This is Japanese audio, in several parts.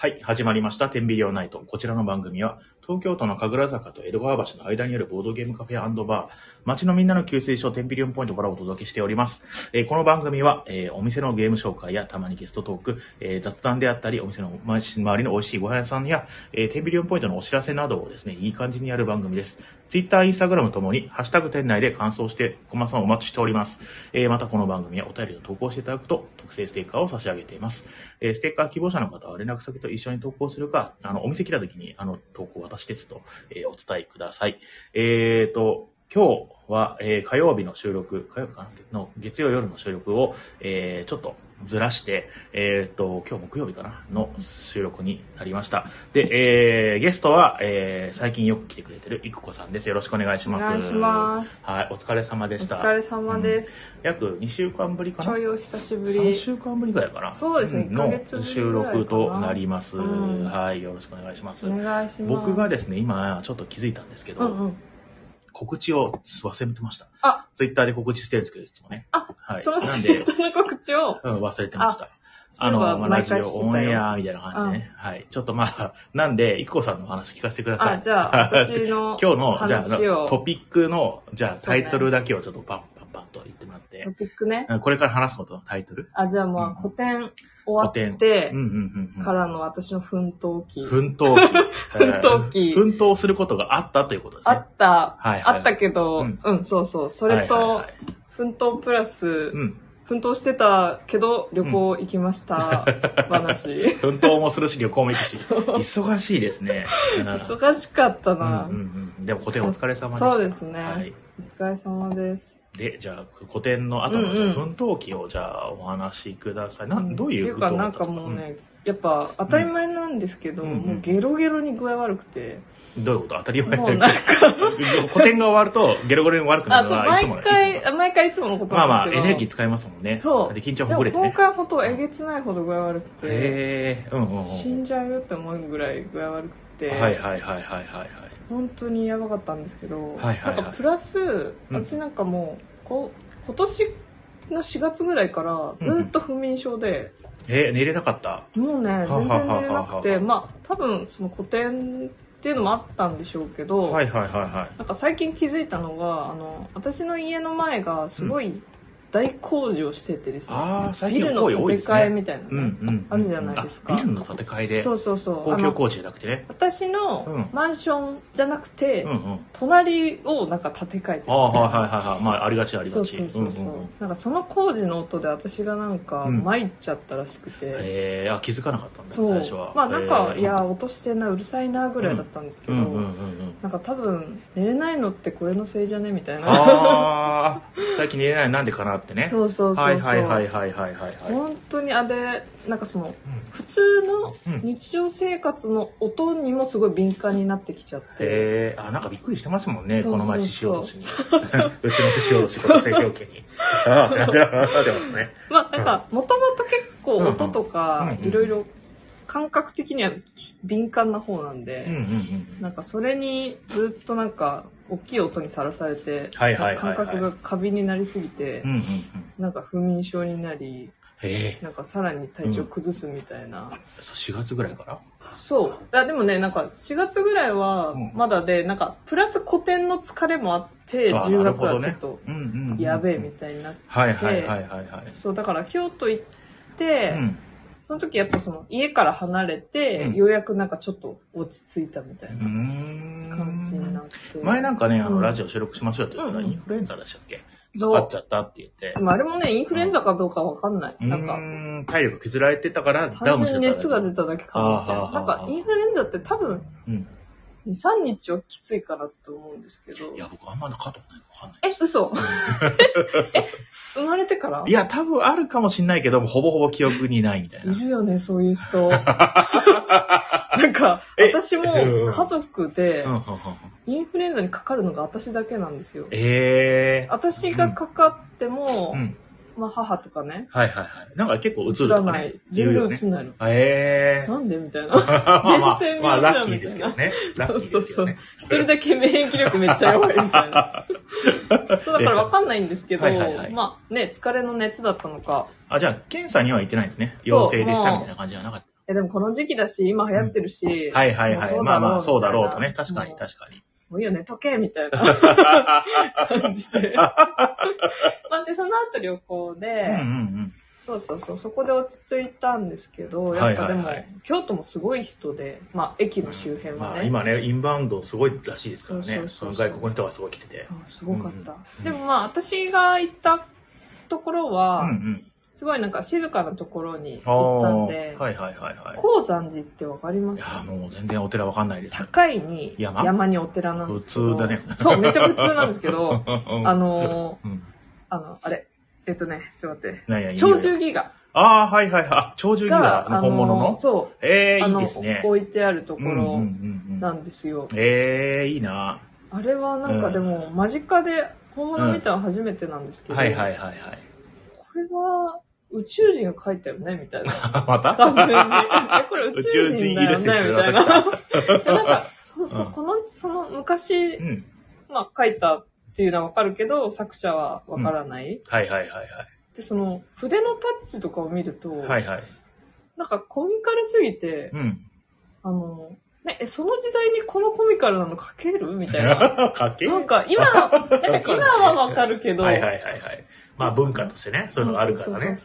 はい、始まりました。テンビリオンナイト。こちらの番組は、東京都の神楽坂と江戸川橋の間にあるボードゲームカフェバー、街のみんなの給水所テンビリオンポイントからお届けしております。えーこの番組は、えーお店のゲーム紹介やたまにゲストトーク、えー雑談であったり、お店の周りの美味しいご飯屋さんや、えーテンビリオンポイントのお知らせなどをですね、いい感じにやる番組です。Twitter、Instagram ともに、ハッシュタグ店内で感想して、コマさんをお待ちしております。えーまたこの番組はお便りを投稿していただくと、特製ステッカーを差し上げています。えーステッカー希望者の方は連絡先と一緒に投稿するか、あの、お店来た時に、あの、投稿私ですと、えーお伝えください。えーと、今日は、えー火曜日の収録、火曜日かな？の月曜夜の収録を、えーちょっとずらして、えーと、今日木曜日かなの収録になりました。で、えーゲストは、えー最近よく来てくれてるいくこさんです。よろしくお願いします。お願いします。はい、お疲れ様でおした。疲れ様です。約2週間ぶりかな？ちょいお久しぶ3り。週間ぶりぐらいかな？そうですねん一ヶ月ぶり収ぐらいかな録となります。うんはい、よろしくお願いします。お願いします。僕がですね、今ちょっと気づいたんですけど、うんうん。告知を忘れてました。あ、ツイッターで告知してるんですけど、いつもね。あ、はい。そのなんで、ツイッターの告知を、うん、忘れてました。そういえばまあ、ラジオオンエアみたいな感じでね。はい。ちょっとまあ、なんで、いくこさんのお話聞かせてください。あ、じゃあ、私の 今日の、じゃあトピックの、じゃあタイトルだけをちょっとパンパンパンと言ってもらってト、ピックね。うんこれから話すことのタイトルあ、じゃあまう古典終わ古って。からの私の奮闘期。奮闘期。奮闘期えー奮闘することがあったということですね。あった、はいはいあったけど、うんうん、そうそう。それと奮闘プラスう、ん。奮闘してたけど、旅行行きました。話。奮闘もするし、旅行も行くし。忙しいですね。うん忙しかったうんな。うんうん。でも、古典お疲れ様でした。そうですねはい。お疲れ様です。で、じゃあ、古典の後の、じゃあ奮闘記を、じゃあ、お話しください。な、どういうっていうか、なんかもうね、やっぱ当たり前なんですけど、うん。うんもうゲロゲロに具合悪くて、どういうこと？当たり前。もうなんか、古典が終わると、ゲロゲロに悪くなるのは、いつも毎回、あ毎回いつものことまあまあ、なんですけど。エネルギー使いますもんね。そう。で、緊張ほぐれてね。今回ほんとえげつないほど具合悪くて、へえ、うんうんうん。死んじゃうよって思うぐらい具合悪くて、はいはいはいはいはいはい。本当にやばかったんですけど、はいはいはい。なんかプラス、私なんかもう、こう今年の4月ぐらいからずっと不眠症で、えー、寝れなかった？もうね、は全然寝れなくて、まあ、多分その古典っていうのもあったんでしょうけど、はいはいはいはい。なんか最近気づいたのが、あの、私の家の前がすごい大工事をしててですね、あビルの建て。替えみたいなね、うんうん。あるじゃないですかあビルの建て替えで、そうそうそう。公共工事じゃなくてね。私うんのマンションじゃなくて、うんうん。隣をなんか建て替えてるああ、はいはいはいはい。まあ、ありがちありがち。そうそうそうそう、んんんなんかその工事の音で私がなんかうん参っちゃったらしくて、えー、あ、気づかなかったんだ、最初は。まあなんか、えーいや音してんなうるさいなぐらいだったんですけど、うんうんうんうん。なんか多分寝れないのってこれのせいじゃね？みたいなああ、最近寝れないなんでかなってね。そうそうそうそう、はいはいはいはいはい。本当にあでなんかその普通のうん日常生活の音にもすごい敏感になってきちゃって、へえ、あ、なんかびっくりしてますもんね、そうそうそうこの前獅子おどしに。うちの獅子おどし、この西京家に。ああ、やってますね。まあなんかもともと結構音とかいろいろ感覚的には敏感な方なんで、うんうんうん。なんかそれにずっとなんか大きい音にさらされて、はいはいはいはい感覚が過敏になりすぎて、うんうんうん。なんか不眠症になり、なんかさらに体調崩すみたいな。そう4月ぐらいから？そう。あでもね、なんか4月ぐらいはうんまだで、なんかプラス古典の疲れもあって、あ10月はちょっとうんうんうん。やべえみたいになって、はいはいはいはいはい。そう、だから京都行って、うん。その時やっぱその家から離れて、うんようやくなんかちょっと落ち着いたみたいうな感じになって。前なんかね、あの、うんラジオ収録しましょうって言ったら、うんうんインフルエンザでしたっけ？かかっちゃったって言ってで。もあれもね、インフルエンザかどうかわかんない。うなんか、ーん、体力削られてたから、ダ単ウンしてた熱が出ただけかもみたいな。あーはーはーなんか、インフルエンザって多分、うん。2、3日はきついかなって思うんですけどい。や、僕あんまなかったことないわかんない。え、嘘 え、生まれてから？いや、多分あるかもしんないけど、ほぼほぼ記憶にないみたいな。いるよね、そういう人。なんか、え？私もうん家族でうんうんうんインフルエンザにかかるのが私だけなんですよ。ええ私がかかっても、うん。まあ母とかね、はいはいはい。なんか結構映る映とかねらない。。全然ね。映んないの。ええなんでみたいな。まあまあまあ病ラッキーですけどね。ラッキーですけどね。一人だけ免疫力めっちゃ弱いみたいな。そうだからわかんないんですけど、はいはいはいまあね、疲れの熱だったのか。あ、じゃあ、検査には行ってないんですね。そう陽性でしたみたいな感じじゃなかった。やでもこの時期だし、今流行ってるし、はいはいはい。まあまあ、そうだろうとね。確かに確かに。もういいよね、時計みたいな 感じで。まあで、その後旅行で、うんうんうん。そうそうそう、そこで落ち着いたんですけど、やっぱでも、京都もすごい人で、まあ駅の周辺はね。まあ今ね、インバウンドすごいらしいですからね。そうそうそうその外国の人がすごい来てて。そう、すごかった。うんでもまあ、私が行ったところは、うんうん。すごいなんか静かなところに行ったんで、はいはいはいはい。高山寺ってわかります？いや、もう全然お寺わかんないです。高いに山？山にお寺なんですけど。普通だねそう、めっちゃ普通なんですけど、あのーうん、あの、あれ、えっとね、ちょっと待って。何々いいよ鳥獣戯画ああ、はいはいはい。あ、鳥獣戯画が、のあ本物の？そう、ええいいあの、ですね。置いてあるところうんうんうんうんなんですよ。ええいいな。あれはなんかでも、間近で本物見たの初めてなんですけど、はいはいはいはい。これは宇宙人が描いたよねみたいな また？感じに。えこれ宇宙人だよねみたいな。でなんか、そ うんこの、その昔う、ん。まあ書いたっていうのはわかるけど、作者はわからない。はいはいはいで、その筆のタッチとかを見ると、はい。はいはい。なんかコミカルすぎて、うん。あの、ね、え、その時代にこのコミカルなの書ける？みたいな。かけなんか今、なんか今はわかるけど、はいはいはいはい。まあ文化としてね、そういうのがあるからね。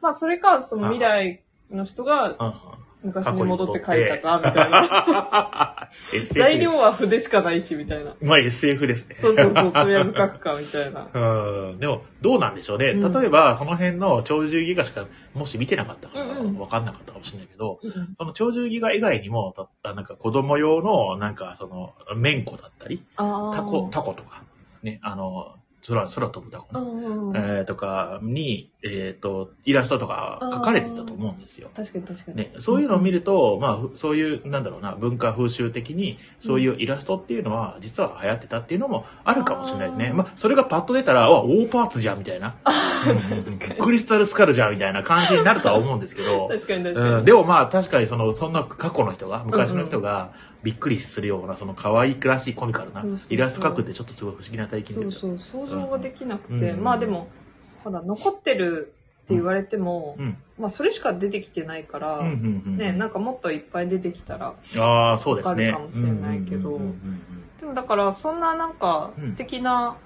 まあそれか、その未来の人がうん昔に戻って書いたか、みたいな。材料は筆しかないし、みたいな。まあ SF ですね。そうそうそう、とりあえず書くか、みたいな。うん。でも、どうなんでしょうね。うん例えば、その辺の鳥獣戯画しか、もし見てなかったから、わかんなかったかもしれないけど、うんその鳥獣戯画以外にも、たなんか子供用の、なんかその、めんこだったり、あタコ、タコとか、ね、あの、空、空飛ぶタコあ。ね、うんうん。えーとかに、えっ、と、イラストとか描かれてたと思うんですよ。確かに確かに。ね、そういうのを見ると、まあふ、そういう、なんだろうな、文化風習的に、そういうイラストっていうのは、実は流行ってたっていうのもあるかもしれないですね。あーまあ、それがパッと出たら、わ、大パーツじゃん、みたいな。クリスタルスカルじゃん、みたいな感じになるとは思うんですけど、確かに確かに。うん、でもまあ、確かにその、そんな過去の人が、昔の人が、びっくりするような、その可愛らしいコミカルなそうそうそうイラスト描くってちょっとすごい不思議な体験そうですよ。そう、想像ができなくて。うんまあでも、ほら、残ってるって言われても、うん。まあそれしか出てきてないから、うんうんうん。ね、なんかもっといっぱい出てきたら、ああ、そうですね。わかるかもしれないけどでもだからそんななんかうん素敵な。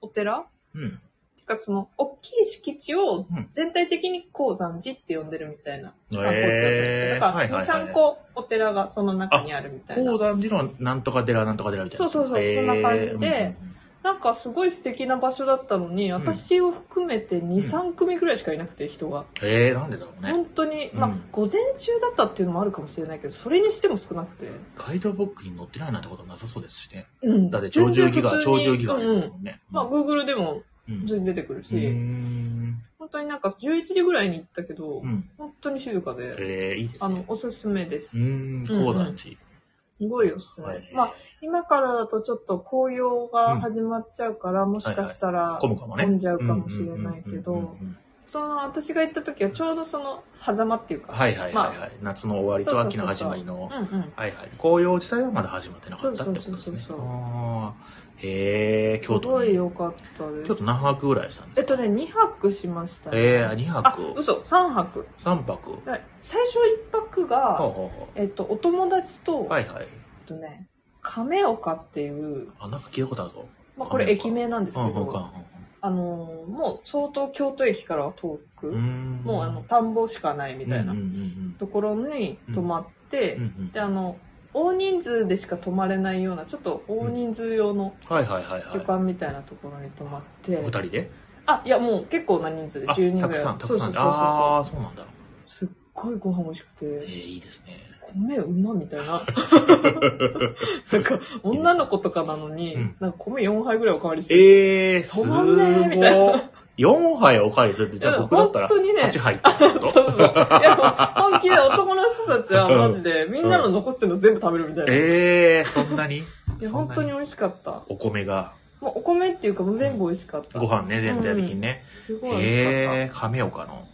お寺、うん。うん。てかその大きい敷地をうん全体的に高山寺って呼んでるみたいな観光地だったんですけど、だから2、はいはいはい3個お寺がその中にあるみたいな高。山寺のなんとか寺なんとか寺みたいな。そうそうそうへーそんな感じでうんうんなんかすごい素敵な場所だったのに、私を含めて2、ん3組ぐらいしかいなくて人が。へえ、なんでだろうね。本当に、まあうん午前中だったっていうのもあるかもしれないけど、それにしても少なくて。ガイドブックに載ってないなんてことなさそうですしね。うん。だって鳥獣戯画、全然普通に鳥獣戯画ありますうんもんね。まあ Google でもうん普通に出てくるし、うーん本当になんか11時ぐらいに行ったけど、うん。本当に静かで、ええ、いいですあのね、。おすすめです。うーん、高山寺。すごいおすすめ。はいまあ、今からだとちょっと紅葉が始まっちゃうから、もしかしたら混んじゃうかもしれないけど、その私が行った時はちょうどその狭間っていうか、はいはいはいはい。夏の終わりと秋の始まりの。はいはい。紅葉自体はまだ始まってなかったってことですね。そうそうそうそうあーへえ、す京都。ごい良かったです京。都何泊ぐらいしたんですか？えっとね、2泊しましたね。ええ、2あ泊、。嘘、3泊。3泊。だ最初1泊ほうが、ほうほえっと、お友達と、う。はいはい。えっとね、亀岡っていう、あ、なんか聞いたことあるぞ。まあこれ駅名なんですけうんうんうんど、あのーもう相当京都駅からは遠く、うんうん。もうあの、田んぼしかないみたいなうんうんうんところに泊まって、うんうんうん。で、あの、大人数でしか泊まれないような、ちょっと大人数用のはいはいはい旅は館みたいなところに泊まって、二人で？あ、いやもう結構な人数であ10人ぐらい。そうそうそうそうああ、そうなんだ。すっごいご飯美味しくええ、て、いいですね。米うまみたいな。なんか、女の子とかなのに、うんなんか米4杯ぐらいおかわりしてええ、す止まんねえみたいな4杯おかわりするって、じゃあ僕だったら本当にね8杯ってこと？そうそう。いや、本気で男の人たちはマジで、みんなの残してるの全部食べるみたいな。いええ、そんなに？や、そんな本当に美味しかった。お米が、もうお米っていうかもう全部美味しかった。ご飯ね、全体的にね。すごい美味しかった。ええ、亀岡の。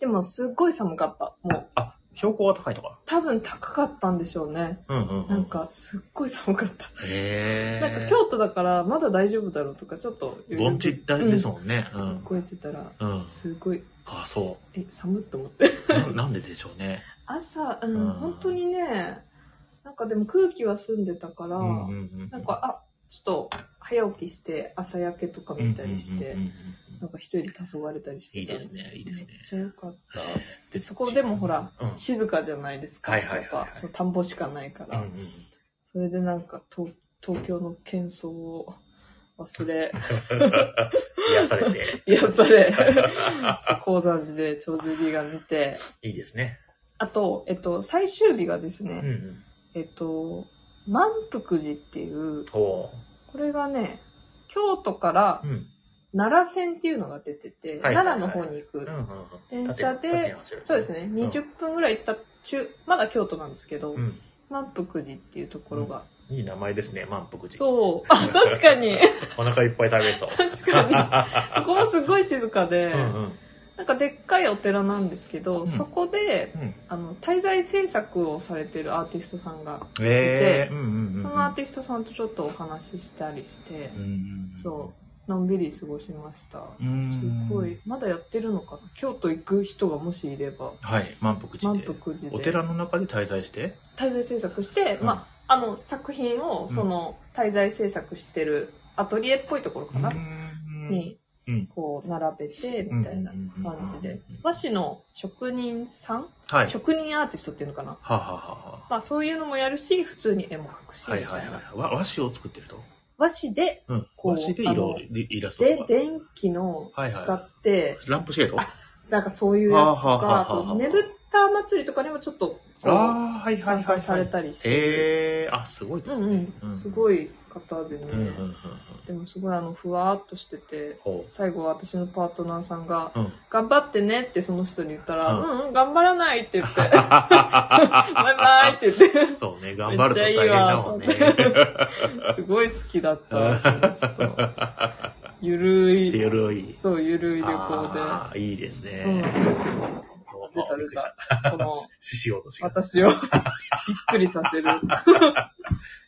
でもすっごい寒かった。もう。あ、標高が高いとか？多分高かったんでしょうね。うんうん、うん。なんか、すっごい寒かった。へえ。なんか京都だから、まだ大丈夫だろうとか、ちょっと盆地ですもんね。ううんん。超えてたら、うん。すごい、あ、そえ、寒っと思って。う。ななんででしょうね。朝、うん、うん本当にね、なんかでも空気は澄んでたから、うんうんうん。なんか、あ、ちょっと早起きして朝焼けとか見たりしてうんうんうんうん、なんか一人で黄昏れたりしてたんいいですねいいですねめっちゃよかった。でで、そこでもほら、うん静かじゃないですか。はいはいはいはいその田んぼしかないから、うんうんそれでなんか東東京の喧騒を忘れ、癒されて。癒され、そう高山寺で長寿日が見て、いいですね。あと、えっと、最終日がですね、うんうん。えっと、満福寺っていう、おこれがね、京都からーうん。奈良線っていうのが出てて、はいはいはい奈良の方に行くうんうんうん。電車でそうですね、ん20分ぐらい行った中、まだ京都なんですけど、うん。満福寺っていうところが。いい名前ですね、満腹寺。そう。あ、確かに。お腹いっぱい食べそう。確かに。そ こもすごい静かで、うんうん。なんかでっかいお寺なんですけど、うんそこで、うん。あの、滞在制作をされてるアーティストさんが、ええ、うんうんうん。そのアーティストさんとちょっとお話ししたりして、うんうん。そう、のんびり過ごしました。うん。すごい、まだやってるのかな？京都行く人がもしいれば、はい、満腹寺満で。腹寺で。お寺の中で滞在して？滞在制作して、うん。まあ、あの作品をその滞在制作してるアトリエっぽいところかな、うん。にうん。こう並べてみたいな感じで。和紙の職人さん、はい。職人アーティストっていうのかな、はあ、はあはまあ、そういうのもやるし普通に絵も描くしはいはいはい。わ和紙を作ってると？和紙でうん。こう和紙であ色の、イラストで。電気のはいはい使って、ランプシェード？あなんかそういうやつとはあはあはかああはあとねぶった祭りとかにもちょっとあー、はいはいはい。参加されたりして、ええー、あ、すごいですうんね。うん、すごい方でね、うんうんうんうん。でもすごいあのふわーっとしててほ最後私のパートナーさんがう。うん。「頑張ってね」ってその人に言ったら「ううんん、うん、頑張らない」って言って「バイバイ」って言ってそうね、頑張ると大変だもんね。すごい好きだったその人 ゆるいゆるい。そうゆるい旅行あーいいですね。でそうなんですよ出た出た。この ししようとしが。私を びっくりさせる。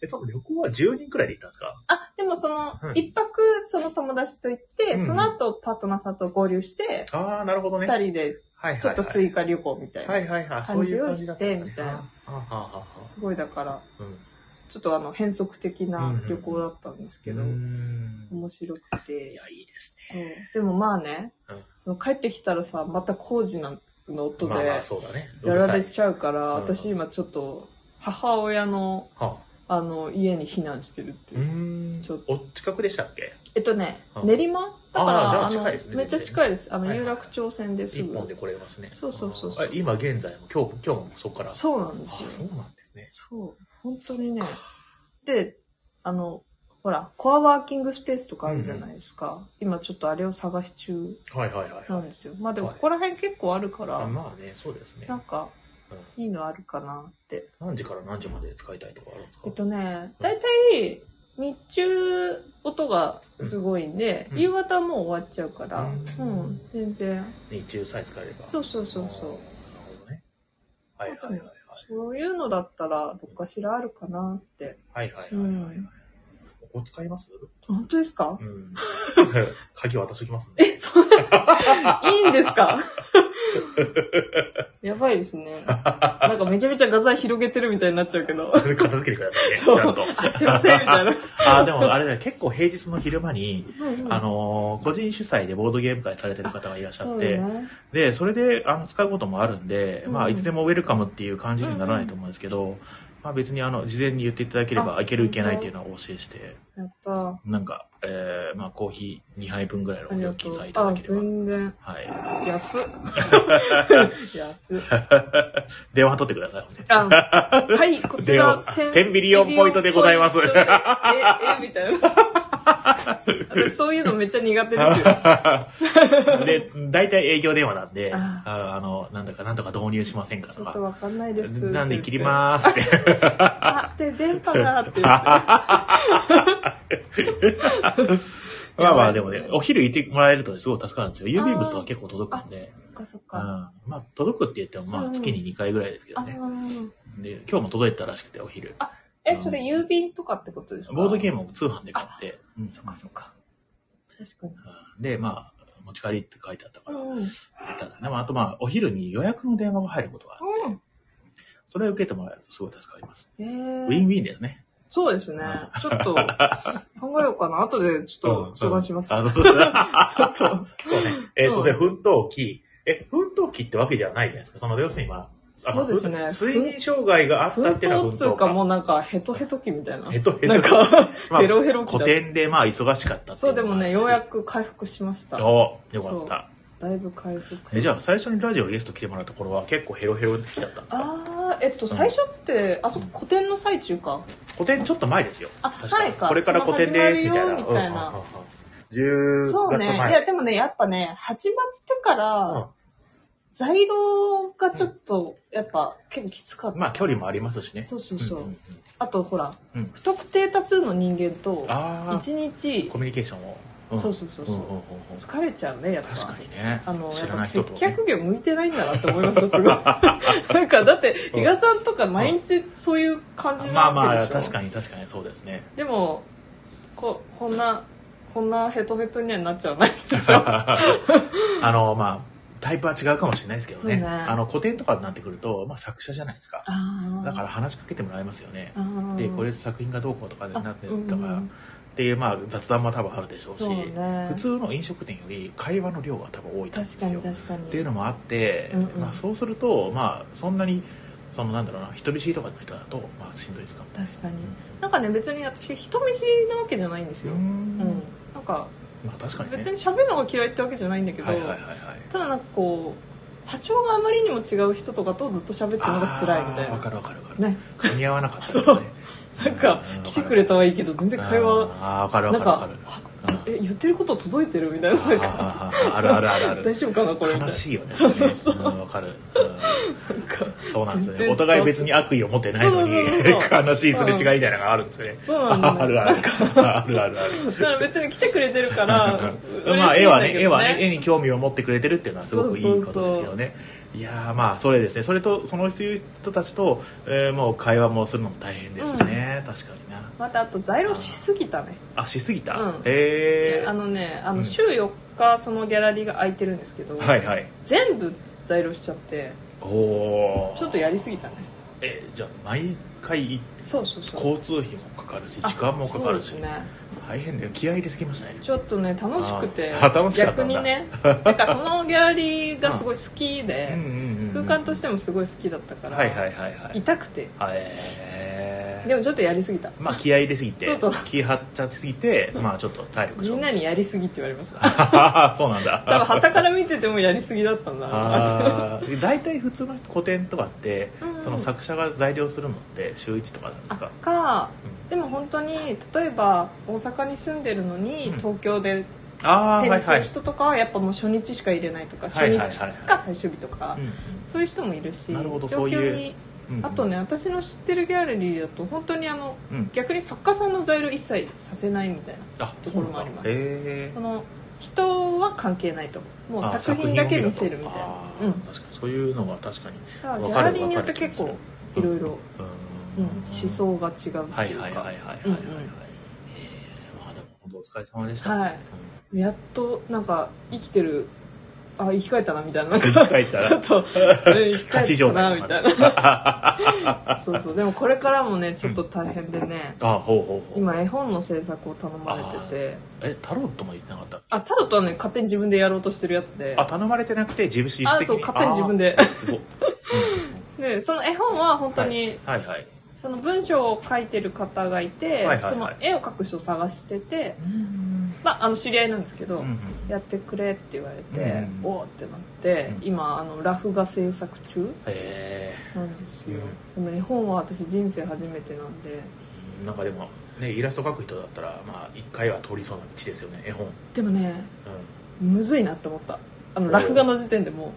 え、その旅行は10人くらいで行ったんですか？あでもそのうん。一泊その友達と行って、うん。その後パートナーさんと合流してああ、なるほどね。二人で。ちょっと追加旅行みたいな、はいはいはい。感じをしてみたいな。すごいだからあうん。ちょっとあの変則的な旅行だったんですけど、うーん。面白くいてや、いいですね。でもまあね、うん。その帰ってきたらさまた工事の音でまあまあ、そうだね。やられちゃうから、うん。私今ちょっと母親のはあ。の家に避難してるってあ、う。いう、ーん。ちょっお近くでしたっけ？えっとね、うん練馬だからあーじゃああの近いですね。めっちゃ近いです。あの、有楽町線です。ぐ一本で来れますね。そうそうそうそう。あ今現在も、今日、今日もそこから。そうなんですよ。あそうなんですね。そう。本当にね。であのほらコアワーキングスペースとかあるじゃないですか、今ちょっとあれを探し中はいはいはいはい。なんですよ。まあでもはい。ここら辺結構あるから、あまあね、そうですね。なんかうん。いいのあるかなって。何時から何時まで使いたいとかあるんですか？えっとね大体日中音がすごいんで、うん。夕方はもう終わっちゃうからううんん、全然。日中さえ使えれば。そうそうそうそう。なるほどね。はいはいはいはい。そういうのだったらどっかしらあるかなって。はいはいはいはい。うんここ使います？本当ですか？うん。鍵渡しときますね。えそう。いいんですか？やばいですね。なんかめちゃめちゃ画材広げてるみたいになっちゃうけど。片付けてくださいね。ちゃんと。あすいませんみたいな、あ、でもあれだよ、結構平日の昼間に、うんうん。あのー個人主催でボードゲーム会されてる方がいらっしゃって、ね。で、それであの使うこともあるんで、まあ、うん。いつでもウェルカムっていう感じにならないと思うんですけど、まあ別にあの、事前に言っていただければ、あいけるいけないっていうのはお教えして、やったなんか、えー、まあコーヒー2杯分ぐらいのお料金さえいただあければ。全然。はい。安っ。安っ。電話取ってください。あはいこちら。テンビリオンポイントでございます。ええみたいな私 そういうのめっちゃ苦手ですよ で、大体営業電話なんで、あああの、なんだかなんとか導入しませんかとか。ちょっとわかんないですなんで切りまーすって。あで電波がって言ってまあまあでもね、お昼行ってもらえるとすごい助かるんですよ。郵便物とか結構届くんで。そっかそっうん。か。まあ届くって言っても、まうんあ月に2回ぐらいですけどあね。ーで、今日も届いたらしくて、お昼。え、それ郵便とかってことですか？ボードゲーム。ムを通販で買って。うんそっかそっか。確かに。うんで、まあ、持ち帰りって書いてあったから、うん。うん。ただね、まあ、あとまあ、お昼に予約の電話が入ることがあって、それを受けてもらえるとすごい助かります。えウィンー、ウィンですね。そうですね。ちょっと、考えようかな。後でちょっと相談します。あの ちょっと。そうね。えっ、と、それ、奮闘期。え、奮闘期ってわけじゃないじゃないですか。その、要するにまあ、そうですねふ睡眠障害があった奮っていうのは奮闘闘っつうかもうなんかヘトヘト期みたいな。ヘトヘトなんか、まあヘロヘロ期だ古典でまあ、忙しかったそうでもね、ようやく。く回復しました。およかった。だいぶ回復。えじゃあ、最初にラジオゲスト来てもらった頃は結構ヘロヘロ期だったんですか？あー、えっと、最初って、あそこ古典の最中か？古典ちょっと前ですよ。あ確前かこれから古典です、みたいな。そうんうんうんうん10そうね。いや、でもね、やっぱね、始まってから、在廊がちょっと、やっぱ結構きつかった。まあ、距離もありますしね。そうそうそう。んんんあと、ほら、うん不特定多数の人間と、ああ、一日コ、ミュニケーションを。んそうそうそうそううんうんうんうん疲れちゃうね、やっぱ。確かにね。あの、知やっぱ接らない人と。客業向いてないんだなって思いました、すごい。なんか、だって、うん伊賀さんとか毎日そういう感じまあまあ、なわけでしょ確かに確かにそうですね。でも、こ、こんな、こんなヘトヘトにはなっちゃわないでしょ。あの、まあ、タイプは違うかもしれないですけどね。ねあの、古典とかになってくると、まあ、作者じゃないですか。だから話しかけてもらいますよね。で、これ作品がどうこうとかになってるとか、っていう、まあ、雑談も多分あるでしょうし、ね普通の飲食店より会話の量が多分多いと思うんですよ。っていうのもあって、うんうんまあ、そうすると、まあ、そんなに、そのなんだろうな、人見知りとかの人だと、まあ、しんどいですかも。確かに。なんかね、別に私、人見知りなわけじゃないんですよ。うん。んなんか、まあ、確かにね。別に喋るのが嫌いってわけじゃないんだけど、はいはいはいはい。ただなんかこう、波長があまりにも違う人とかとずっと喋ってるのが辛いみたいあーわかな。るわかるわかる。ね。噛み合わなかったりとかね。なんか、来てくれたはいいけど、全然会話、ああ、わかるわなんかるわかかる。、え、言ってること届いてるみたいな。なんか、あるあるあるある。大丈夫かなこれ。悲しいよね。そうそうそううんわかる。うんなんか、そうなんですよね。お互い別に悪意を持ってないのにそうそうそうそ、う悲しいすれ違いみたいなのがあるんですよね。そうなんだよあるある。あるあるある。だから別に来てくれてるから、まあ、絵はね、絵嬉しいんだけどはね、絵に興味を持ってくれてるっていうのはすごくいいことですけどね。いやーまあ、それですね。それと、その人たちと、えーもう会話もするのも大変ですね。確かにな。またあと在庫しすぎたね。あ、しすぎた？うんえあのね、あうんの週4日そのギャラリーが空いてるんですけど、ー。はいはい。全部在庫しちゃって、おーちょっとやりすぎたね。え、じゃあ、毎回、そうそうそう。交通費もかかるし、時間もかかるしそうです。ね。大変だよ。気合い入れすぎましたね。ちょっとね、楽しくて、逆にね、なんかそのギャラリーがすごい好きで、うんうんうん空間としてもすごい好きだったから、はいはいはいはい。痛くて。はいえーでもちょっとやりすぎた。まあ気合い入れすぎて、そうそう気張っちゃいすぎて、まあちょっと体力みんなにやりすぎって言われました。あ そうなんだ。多分、旗から見ててもやりすぎだったんだな。大体普通の古典とかって、うんその作者が材料するのって週1とかなんですあか、か、でも本当に、例えば大阪に住んでるのに、うん。東京でああーはいスする人とかはやっぱもう初日しか入れないとか、はい初はいはい。日か最終日とか、うん。そういう人もいるし、なるほど状そういう況に、うん。あとね、私の知ってるギャラリーだと、本当にあの、うん。逆に作家さんの材料一切させないみたいな。あところもあります。そうなんだへその、人は関係ないと。もう作品だけ見せるみたいな。あ。ーうん。確かに。そういうのは確かに。だからギわかるャラリーによって結構、いろいろ、うんうん、思想が違うっていうか。はいはいはいはいはいはいはい、うんうんお疲れ様でした、はい。やっと、なんか、生きてる、あ、生き返ったな、みたいな。なんか、生き返ったら。ちょっと、うん生き返ったな、みたいな。そうそう。でもこれからもね、ちょっと大変でね、あほうほうほう。今絵本の制作を頼まれてて、えタロットも言ってなかったあ、タロットはね、勝手に自分でやろうとしてるやつで、あ頼まれてなくて自分自主的に。あそう勝手に自分で。すごい、で、その絵本は本当うんに、はいはいその文章を書いてる方がいて、はいはいはい。その絵を描く人を探してて、うん。まあ、あの、知り合いなんですけど、うんやってくれって言われて、うんおおってなって、うん。今、あの、ラフ画制作中えなんですよ。でも絵本は私人生初めてなんで、ー、なんかでもねイラスト描く人だったらまあ一回は通りそうな道ですよね絵本、でもね、うむずいなって思った。あの、おラフ画の時点でも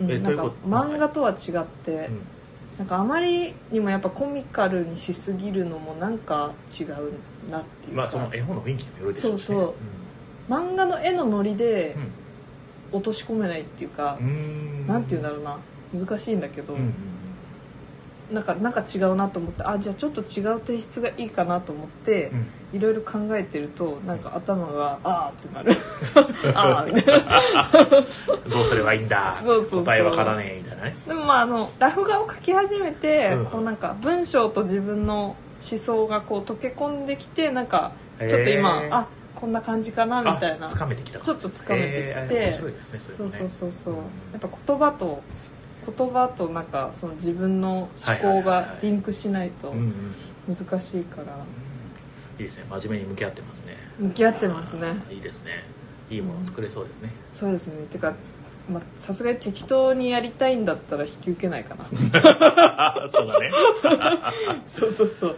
う、う。ん、なんか漫画とは違って、うんなんかあまりにもやっぱコミカルにしすぎるのもなんか違うなっていうか。まあその絵本の雰囲気にもよるでしょうし、ね、そうそう。漫画の絵のノリでうん。落とし込めないっていうかう、ん。なんていうんだろうな。難しいんだけど、うんうんなんかなんか違うなと思ってあじゃあちょっと違う提出がいいかなと思ってうん。いろいろ考えてるとなんか頭があーってなる。あーみたいな。どうすればいいんだ？そうそうそう。答えわからねえみたいなね。でもまああのラフ画を描き始めて、うん。こうなんか文章と自分の思想がこう溶け込んできてなんかちょっと今へー。あこんな感じかなみたいな。あつかめてきた。ちょっとつかめてきて。えー面白いですねそうそれもねそうそう。そうやっぱ言葉と言葉となんかその自分の思考がいリンクしないとうんうん。難しいから。いいですね。真面目に向き合ってますね。向き合ってますね。いいですね。いいものを作れそうですね、そうですね。てかまあさすがに適当にやりたいんだったら引き受けないかな。そうだね。そうそうそう。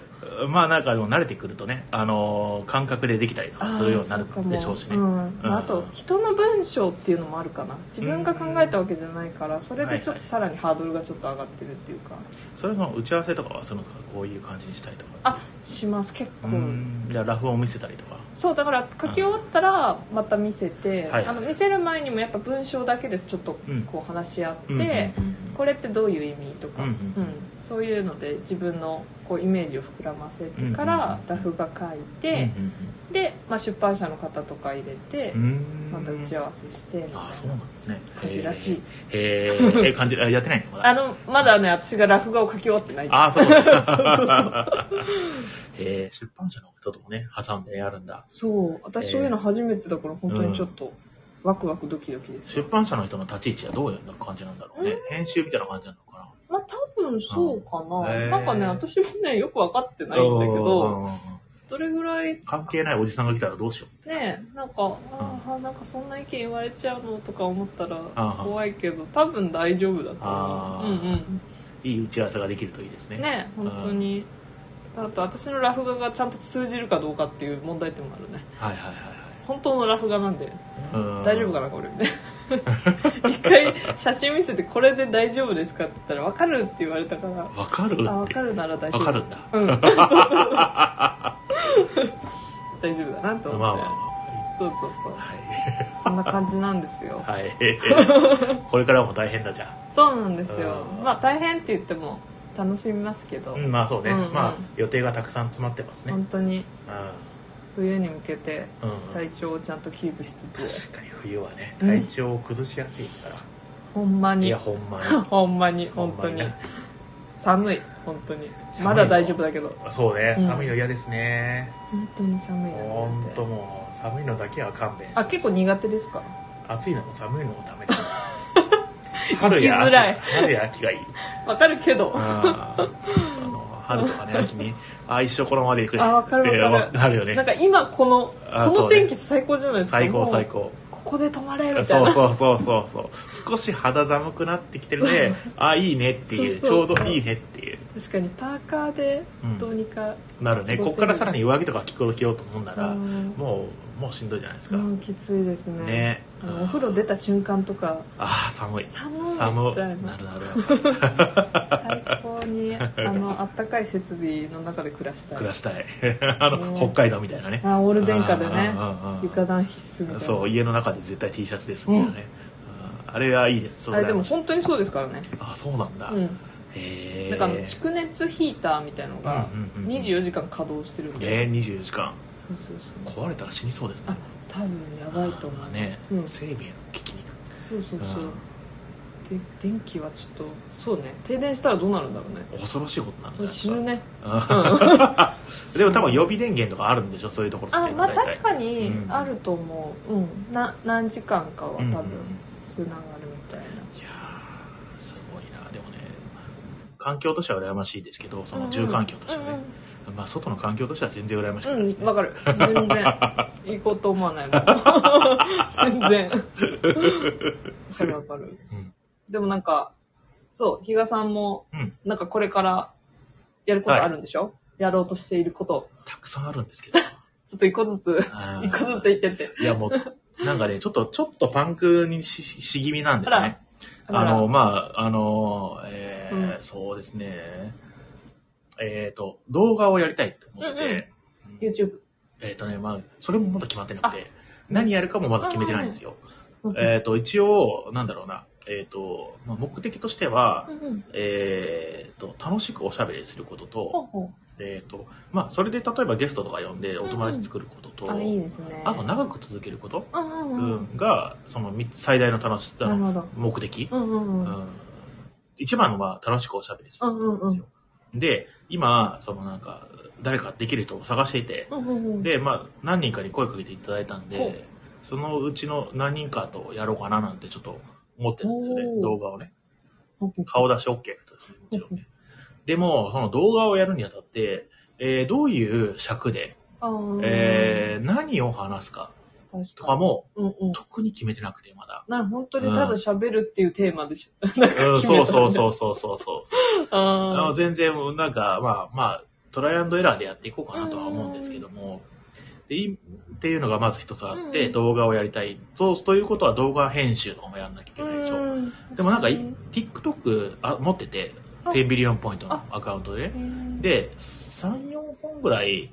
まあなんかでも慣れてくるとね、あのー感覚でできたりとかするようになるでしょうしね、ん。まあ、あうんと人の文章っていうのもあるかな自分が考えたわけじゃないからそれでちょっとさらにハードルがちょっと上がってるっていうか。それの打ち合わせとかはするのとかこういう感じにしたいとか。あします。結構。うん。じゃあラフを見せたりとかそうだから書き終わったらまた見せて、はい。あの見せる前にもやっぱ文章だけでちょっとうん。こう話し合って、うんうんうんこれってどういう意味とか、うんうんそういうので自分のこうイメージを膨らませてかうんうんらラフが書いて、で、まあ、出版社の方とか入れてうん。うんうんまた打ち合わせしてみたいなあそうな感じらしい。へえ感じあやってないの？まだ？あのまだね私がラフ画を書き終わってない。あそう。そうそうそう。へー。出版社の人ともね挟んでやるんだ。そう。私そういうの初めてだから本当にちょっとワクワクドキドキですよ、出版社の人の立ち位置はどういう感じなんだろうね。編集みたいな感じなのかな。まあ多分そうかな、なんかね私もねよく分かってないんだけうんどどれぐらい関係ないおじさんが来たらどうしよねなんか、ああなんかそんな意見言われちゃうのとか思ったら怖いけど多分大丈夫だと思う。うんうん。ういい打ち合わせができるといいですね。ね本当に。あと私のラフ画がちゃんと通じるかどうかっていう問題点もあるね。はいはいはい本当のラフ画なんで。大丈夫かなこれ。ね一回写真見せてこれで大丈夫ですかって言ったら分かるって言われたから。わかるあ分かるなら大丈夫。わかるんだ。うん。大丈夫だなと思って、まあまあ。そうそうそう。はい。そんな感じなんですよ。はい。これからも大変だじゃそうなんですよ。うん。まあ大変って言っても楽しみますけど、あうんまあそうね。うんうん。まあ予定がたくさん詰まってますね。本当に。う冬に向けて体調をちゃんとキープしつつ。確かに冬はねうん。体調を崩しやすいですから。ほんまに。いやほんま に。ほんまに本当に。寒い本当に。まだ大丈夫だけど。そうねうん。寒いの嫌ですね。本当に寒いよほんとねもう寒いのだけは勘弁してあ結構苦手ですか？暑いのも寒いのもダメです。春 や生きづらい。秋春や秋がいい。わかるけど春とかね秋に。あ一生このままでいく。あわかるわかる。なるよね。なんか今このあそうねこの天気最高じゃないですか最高最高。ここで止まれみたいそうなそうそうそうそう。少し肌寒くなってきてるね。あいいねっていう。そうそうちょうどいいねっていう。確かにパーカーでうんどうにか、なるね。過ごせる。ここからさらに上着とか着こ着ようと思うんならそう。もうもうしんどいじゃないですか、うんきついですね。ね。あのお風呂出た瞬間とか。ああ寒い。寒い寒いな。なるなる最高にあのあったかい設備の中で暮らしたい。暮らしたい。あの、ね。北海道みたいなね。あオール電化でね。うんうんうんうん床暖必須みたいな。そう家の中で絶対 T シャツですみたいなね、うん。あれはいいです。あれでも本当にそうですからね。あそうなんだ、うん。へえなんかあの蓄熱ヒーターみたいのがうんうんうん24時間稼働してるんで、ね24時間そうそうそう。壊れたら死にそうですね。あ多分やばいと思う。ね、うん。整備への危機に。そうそうそう、うんで電気はちょっとそうね。停電したらどうなるんだろうね。恐ろしいことになるんじゃないですか死ぬねうん。でも多分予備電源とかあるんでしょそういうところあまあ確かにうん。あると思う。うん。な何時間かは多分うんうん。つながるみたいな、いやーすごいな。でもね環境としては羨ましいですけどその住環境としてはね、まあ外の環境としては全然羨ましくうんないですね、うんわかる。全然。行こうと思わないもん。全然。わかるわかる、うん。でもなんかそう比嘉さんもうん。なんかこれからやることあるんでしょ、やろうとしていること。たくさんあるんですけど。ちょっと一個ずつ。一個ずつ言ってって。いやもうなんかねちょっとちょっとパンクにしし気味なんですね。あのまああのえーうん。そうですねえっ、と動画をやりたいと思ってて、YouTube えっ、とねまあそれもまだ決まってなくて何やるかもまだ決めてないんですよ。えっ、と、一応、なんだろうな、えっ、と、まあ、目的としては、うんうん。えっ、と、楽しくおしゃべりすることほうと、ほえっ、と、まあ、それで例えばゲストとか呼んでお友達作ることと、う。あ、いいですね。あと長く続けること、うんうんううん。ん、が、その三つ最大の楽しさの。目的。うんうんうん。うん一番のは楽しくおしゃべりすることなんですよ。で、今、そのなんか、誰かできる人を探していて、うんうんうん。で、まあ、何人かに声かけていただいたんで、そのうちの何人かとやろうかななんてちょっと思ってるんですよね動画をね。顔出し OK ですね、もちろんね。でも、その動画をやるにあたって、えーどういう尺で、えー何を話すかとかも、に。うんうん。特に決めてなくて、まだ。なる本当にただ喋るっていうテーマでしょ。うん、そうそうそうそうそうそう。あのああ。全然、なんか、まあまあ、トライアンドエラーでやっていこうかなとは思うんですけども、でいっていうのがまず一つあって、うん動画をやりたい。そう、ということは動画編集とかもやんなきゃいけないでしょ。うんでもなんか TikTok あ持ってて、あ10ビリオンポイントのアカウントで。にで、3、4本ぐらい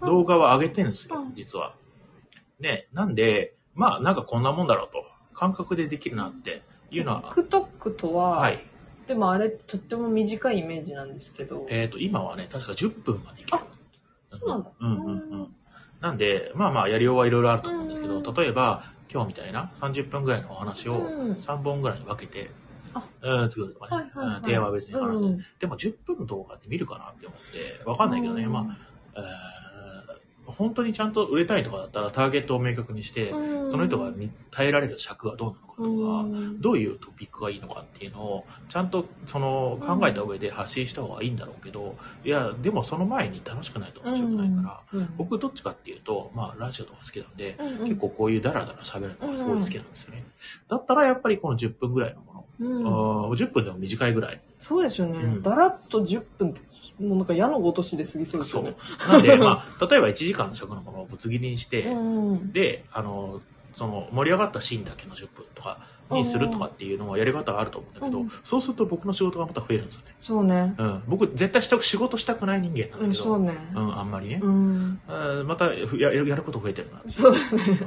動画を上げてるんですよう、ん実は。ね、なんで、まあなんかこんなもんだろうと、感覚でできるなっていうのは、TikTok とは、はい。でもあれってとっても短いイメージなんですけど。えっ、と、今はね、確か10分までいける。そうなんだ。うんうんうん。なんで、まあまあ、やりようはいろいろあると思うんですけど、うん例えば、今日みたいな30分ぐらいのお話をうん3本ぐらいに分けて、あ。うん、作るとかね、はいはいはい。うんテーマは別に話す、うんでも10分の動画って見るかなって思って、わかんないけどね、うん。まあ、えー本当にちゃんと売れたいとかだったらターゲットを明確にして、うん。その人が見耐えられる尺はどうなのかとか、うん。どういうトピックがいいのかっていうのをちゃんとその考えた上で発信した方がいいんだろうけど、いやでもその前に楽しくないと面白くないから、うん。僕どっちかっていうと、まあ、ラジオとか好きなんで、うんうん。結構こういうダラダラ喋るのがすごい好きなんですよね。だったらやっぱりこの10分ぐらいのもの、うんあー10分でも短いぐらい。そうですよね。うんだらっと10分って、もうなんか矢のごとしで過ぎそうですそうよね。。なんで、まあ、例えば1時間の尺のものをぶつ切りにして、うん。で、あの、その盛り上がったシーンだけの10分とかにするとかっていうのはやり方があると思うんだけど、うんそうすると僕の仕事がまた増えるんですよね。そうね。うん。僕絶対した仕事したくない人間なんだけど、うん、そうね。うん、あんまりね。うん。またふややること増えてるな。そうだね。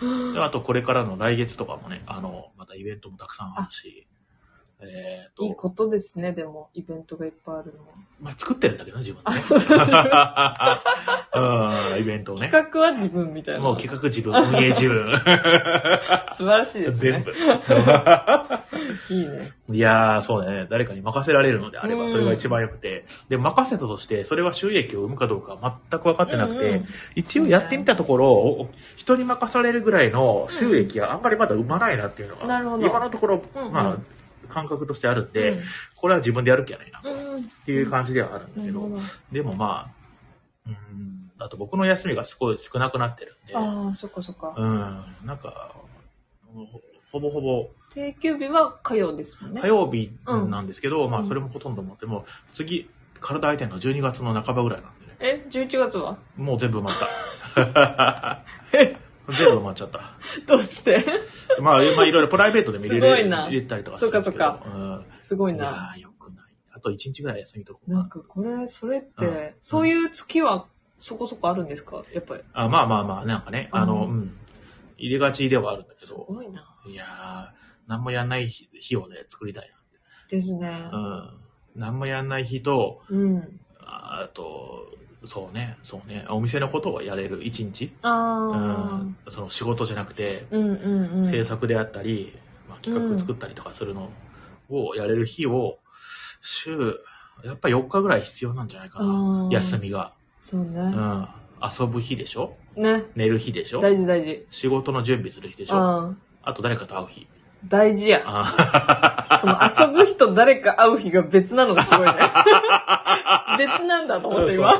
うん。であとこれからの来月とかもね、あの、またイベントもたくさんあるし、えっ、と、いいことですね、でも、イベントがいっぱいあるのは。まあ、作ってるんだけどね、自分でね。うん、イベントをね。企画は自分みたいな。もう企画自分、運営自分。素晴らしいですね。全部。いいね。いやー、そうね。誰かに任せられるのであれば、うんそれが一番良くて。で、任せたとして、それは収益を生むかどうかは全く分かってなくて、うんうん一応やってみたところ、お人に任されるぐらいの収益はあんまりまだ生まないなっていうのが、なるほど今のところ、うんうんまあ、感覚としてあるんで、これは自分でやる気はないな、っうん。うん。ていう感じではあるんだけど。でもまあ、うん、あと僕の休みがすごい少なくなってるんで、ああ、そっかそっか。うん、なんか、ほほぼほぼ定休日は火曜ですもんね。火曜日なんですけど、まあうんそれもほとんど持っても、次、体空いてるの12月の半ばぐらいなんでね。え、11月は？もう全部埋まった。全部埋まっちゃった。どうして？まあ、まあ、いろいろプライベートで見れすごいな入れたりとかするんですけど。そっかうんすごいな。ー、よくない。あと1日ぐらい休みとこうかなんかこれ、それって、うんそういう月はそこそこあるんですか？やっぱり。あまあまあまあ、なんかね、あの、ううんん。入れがちではあるんだけすど、ごいな。いやー、何もやんない日日をね、作りたいですね。な。うん。何もやんない日と、うん。あと、そうね、そうね、お店のことをやれる一日、うあん、その仕事じゃなくて、あ。うんうんうん。制作であったり、まあ、企画作ったりとかするのをやれる日を、週、やっぱ4日ぐらい必要なんじゃないかあな。ー休みが。そうね。うん。遊ぶ日でしょ？ね。寝る日でしょ？大事大事。仕事の準備する日でしょ？あと誰かと会う日。大事や。あその遊ぶ日と誰か会う日が別なのがすごいね。別なんだと思って今。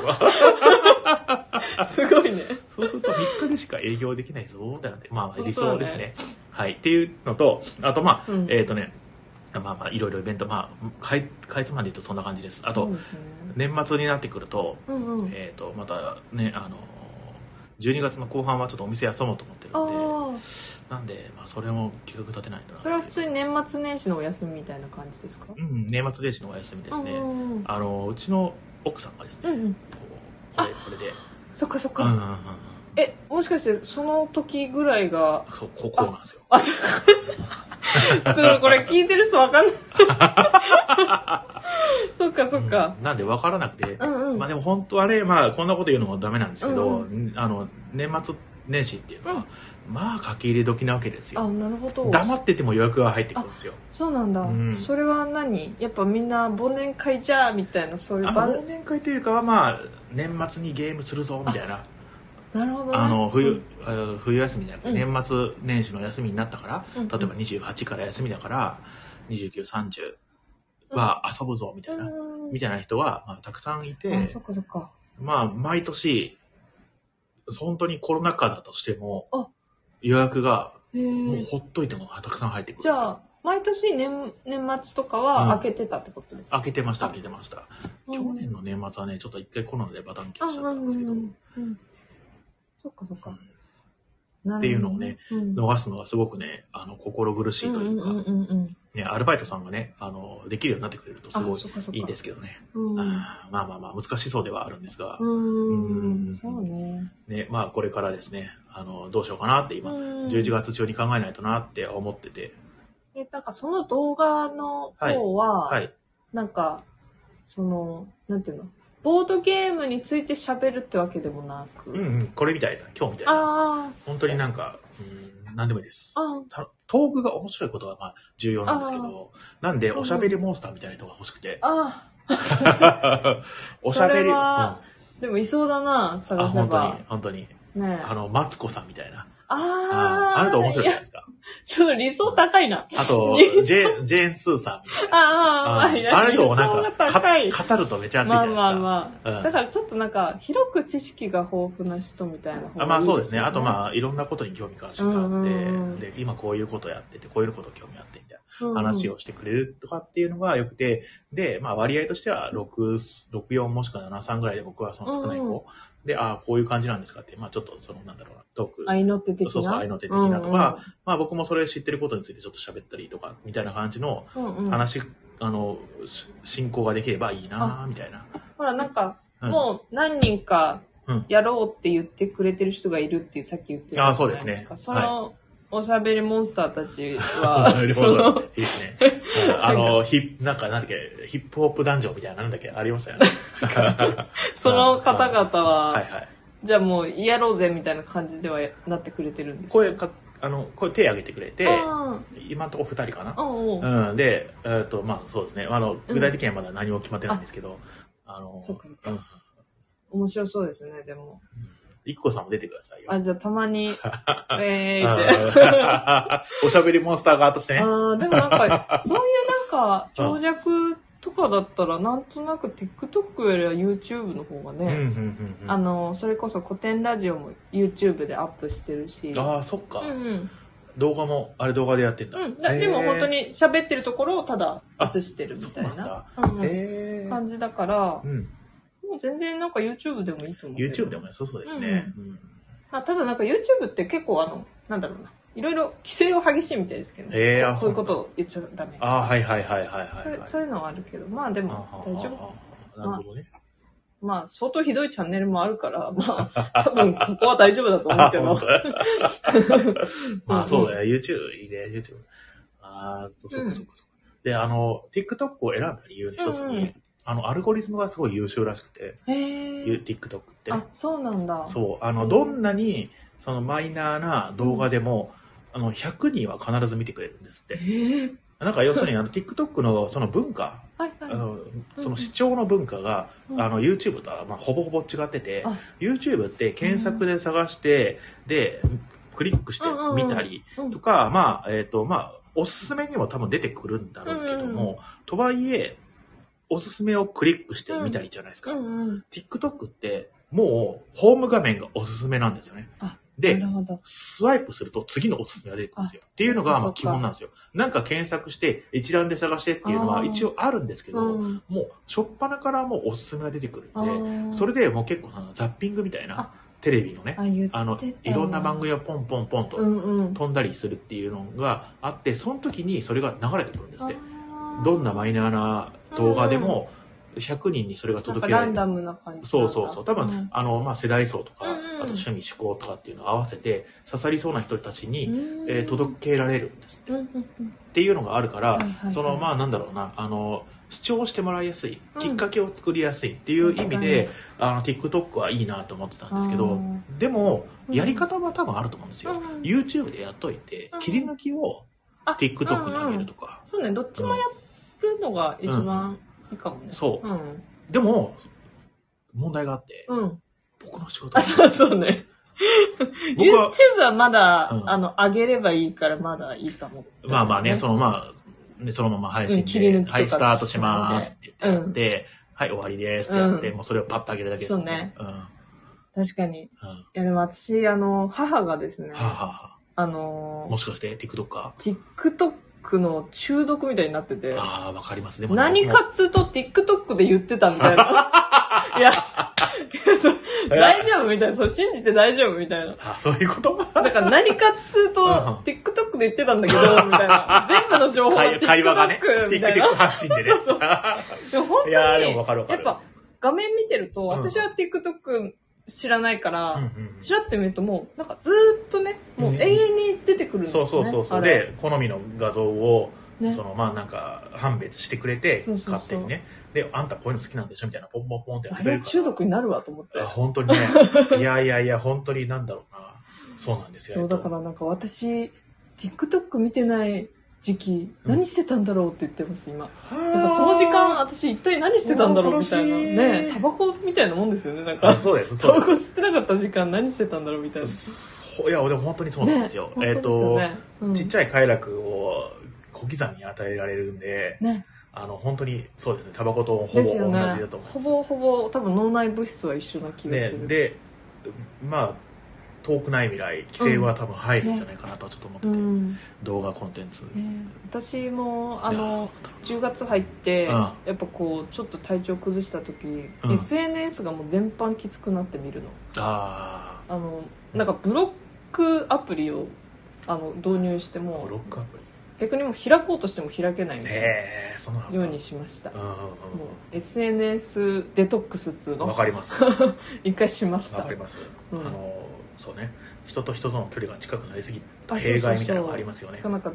すごいね。そうすると3日でしか営業できないぞってなって、まあまあ理想ですね。はい。っていうのと、あとまあ、うんえっ、とね、まあまあいろいろイベント、まあ、かいかいつまんで言うとそんな感じです。あとね年末になってくると、うんうん。えっ、と、またね、あの、12月の後半はちょっとお店休もうと思ってるんで、あなんで、まあそれも企画立てないとあ。なそれは普通に年末年始のお休みみたいな感じですか？うん、年末年始のお休みですね。うんうんあの、うちの奥さんがですね、うんうん。これこれで、そっかそっうんうんうんか。え、もしかしてその時ぐらいが、そう、ここうなんですよ。あ、それこれ聞いてる人わかんない。そっかそっか。うんなんで分からなくて、うんうん。まあでも本当はね、まあこんなこと言うのもダメなんですけど、うんあの、年末年始っていうのは、まあ書き入れ時なわけですあ、よ。なるほど。黙ってても予約が入ってくるんですよ。そうなんだ。うんそれは何？やっぱみんな忘年会じゃーみたいな、そういうあ場忘年会というかはまあ、年末にゲームするぞ、みたいな。なるほどね。あの、冬うん、冬休みじゃなくて、うん年末年始の休みになったから、うん例えば28から休みだから、29、30は遊ぶぞ、みたいな。うんみたいな人は、まあ、たくさんいてあ、、そっかそっか。まあ、毎年、本当にコロナ禍だとしてもあ、予約が、へもうえ。ほっといてもたくさん入ってくるんじですよ。ゃあ、毎年年年末とかうんは開けてたってことですか、開けてました、開けてました。うん去年の年末はね、ちょっと一回コロナでバタンキあャしちゃったんですけど、うんうんうんそっかそっか。っていうのをね、うん。逃すのがすごくね、あの、心苦しいというか、うんうんうんうんね、アルバイトさんがね、あの、できるようになってくれるとすごいいいんですけどね。うん。あーまあまあまあ、難しそうではあるんですが、そうね。ね、まあこれからですね、あの、どうしようかなって今、うん。11月中に考えないとなって思ってて、え、なんかその動画の方は、はい。なんか、その、なんていうの？ボードゲームについて喋るってわけでもなく。うんうん、これみたいな、今日みたいな。あ本当になんか、うん、何でもいいですあ、。あたトークが面白いことがまあ重要なんですけど、なんでおしゃべりモンスターみたいな人が欲しくて、あ、あ おしゃべり、うんはでもいそうだな、あ、探せ本当にば。、本当に。ねえあの、マツコさんみたいな。ああああなた面白いじゃないやですか。ちょっと理想高いな。あとジェジェーン・スーさん。ああ、まあ、あれとなんか語るとめっちゃ熱いじゃないですか。まあまあまあ、うんだからちょっとなんか、広く知識が豊富な人みたいな方まあそうですね。あとあ、まあいろんなことに興味関心があって、で、今こういうことやってて、こういうこと興味あってみたいな話をしてくれるとかっていうのが良くて、で、まあ割合としては6、64もしくは73ぐらいで僕はその少ない子。うんうんで、ああ、こういう感じなんですかって、まあちょっとそのなんだろうな、トーク。愛の手的な？そうそう愛の手的なとかまあ僕もそれ知ってることについてちょっと喋ったりとか、みたいな感じのうんうんうん、話、あの、し進行ができればいいなみたいな。ほら、なんか、うんもう何人かうんやろうって言ってくれてる人がいるっていうさっき言ってたあじゃないですか。そうですねその、おしゃべりモンスターたちは、いその、いですね。うんあの、ヒなんか、なんだっけ、ヒップホップ男女みたいな、なんだっけ、ありましたよね。その方々は、はいはい。じゃあもうやろうぜみたいな感じではなってくれてるんですか？声か、あの、声手挙げてくれて、あ今のところ二人かな？あ、。うんうん。うん、で、えっ、と、まあそうですね。あの、具体的にはまだ何も決まってないんですけど、あの、そっかそっかうん面白そうですね、でも。いっこさんも出てくださいよ。あ、じゃあたまに、えーって。おしゃべりモンスター側としてね。ああ、でもなんか、そういうなんか、長尺とかだったら、なんとなく TikTok よりは YouTube の方がうんうんね、うんうんあの、それこそ古典ラジオも YouTube でアップしてるし。ああ、そっか、うんうん。動画も、あれ動画でやってんだ。うん。だでも本当に喋ってるところをただ映してるみたいそうなんなだうんうんへえ。感じだからう、ん。もう全然なんか YouTube でもいいと思う。YouTube でもね、そうそうですね。うんまあ、ただなんか YouTube って結構あの、なんだろうな。いろいろ規制は激しいみたいですけどね。へーういうことを言っちゃダメ。ああ、はいはいはいはいはい、はい。そうそういうのはあるけど、まあでも大丈夫。夫。なるほどね。まあ相当ひどいチャンネルもあるから、まあ多分ここは大丈夫だと思うあけど まあそうだね、YouTube いいね、YouTube。ああ、そそっかそっかそっか。で、あの、TikTok を選んだ理由の一つに、うんうんあの、アルゴリズムがすごい優秀らしくて。TikTok って。ねあ、そうなんだ。そう、あの、うんどんなに、そのマイナーな動画でも、あの、100人は必ず見てくれるんですって。なんか要するに、あの、TikTok のその文化、はいはい。あの、その視聴の文化が、うん。あの、YouTube とは、まあ、ほぼほぼ違っててあ、YouTube って検索で探して、で、クリックして見たりうん。とか、まあ、えっ、と、まあ、おすすめにも多分出てくるんだろうけども、とはいえ、おすすめをクリックして見たりじゃないですか。うんうん。TikTok って、もう、ホーム画面がおすすめなんですよね。で。スワイプすると次のおすすめが出てくるんですよ。っていうのがまあ基本なんですよ。なんか検索して一覧で探してっていうのは一応あるんですけど、うん。もう、しょっぱなからもうおすすめが出てくるあんで、ーそれでもう結構あのザッピングみたいなあ、テレビのね、あ、の、いろんな番組を。をポンポンポンと。飛んだりするっていうのがあって、その時にそれが流れてくるんですって。どんなマイナーな動画でも、100人にそれが届けられる。かランダムな感じ。そうそうそう。多分、ん。あの、まあ、世代層とか、うんうんと趣味嗜好とかっていうのを合わせて刺さりそうな人たちに、うん。えー届けられるんですって。うんうんうん。っていうのがあるから、そのまあなんだろうなあの視聴してもらいやすいうんきっかけを作りやすいっていう意味で、あの TikTok はいいなと思ってたんですけどでもうん。やり方は多分あると思うんですよ、うん YouTube でやっといてうん切り抜きをあ TikTok に上げるとか、そうねどっちもやるのが一番いいかもね。そう。うん。でも問題があって、うん。僕の仕事。あそうそうね YouTube はまだ、うん。あの上げればいいからまだいいかもまあまあね、そのまあ、ね、そのまま配信うん切り抜きとかで、はい、スタートしますって言ってうはい、終わりですってやって、うん。もうそれをパッと上げるだけですよそうね。うん。うん。確かに。いはやでも私あの母がですねあ、はあはああ、のもしかして TikTok か TikTok の中毒みたいになっててああ、わかります。ね何かっつうと TikTok で言ってたみたいな。いや、大丈夫みたいな。そう信じて大丈夫みたいな。あ、そういうこと？だから何かっつうと、うん TikTok で言ってたんだけど、みたいな。全部の情報は会会話がね、TikTok 発信でね。そうそうでも本当に、いやーでもわかるわかるやっぱ画面見てると、ん私は TikTok 知らないから、うんうんチラって見るともう、なんかずーっとね、もう永遠に出てくるんですよね。そうそうそうそう。で、好みの画像を、ねそのまあなんか判別してくれて、勝手にね。で、あんたこういうの好きなんでしょみたいな、ポンポンポンってあれ中毒になるわと思ってあ。本当にね。いやいやいや、本当になんだろうな。そうなんですよ。そうだからなんか私 TikTok 見てない時期何してたんだろうって言ってます今、なんかその時間私一体何してたんだろうみたいな。ねタバコみたいなもんですよねなんか。あそうです、タそうでバコ吸ってなかった時間何してたんだろうみたいな。す。そういや、でも本当にそうなんですよ。ねえっ、と、ね。うん。ちっちゃい快楽を小刻みに与えられるんで、ね。あの、本当にそうですね、タバコとほぼ同じだと思います。ほぼほぼ多分脳内物質は一緒な気がねする、で、まあ、遠くない未来、規制は多分入るんじゃないかなとはちょっと思ってて、うん。動画コンテンツ。ね、私もあの10月入って、うん。やっぱこうちょっと体調崩した時、うん。SNS がもう全般きつくなって見るの。ああのなんかブロックアプリをあの導入してあ、もロックアプ逆にもう開こうとしても開けないみリ。たいなようにしました。もうんうんうん。う SNS デトックスっつうの？かります。わ 一回しました。かります。うん。あの、そうね。人と人との距離が近くなりすぎた弊害みたいなのがありますよね。なんか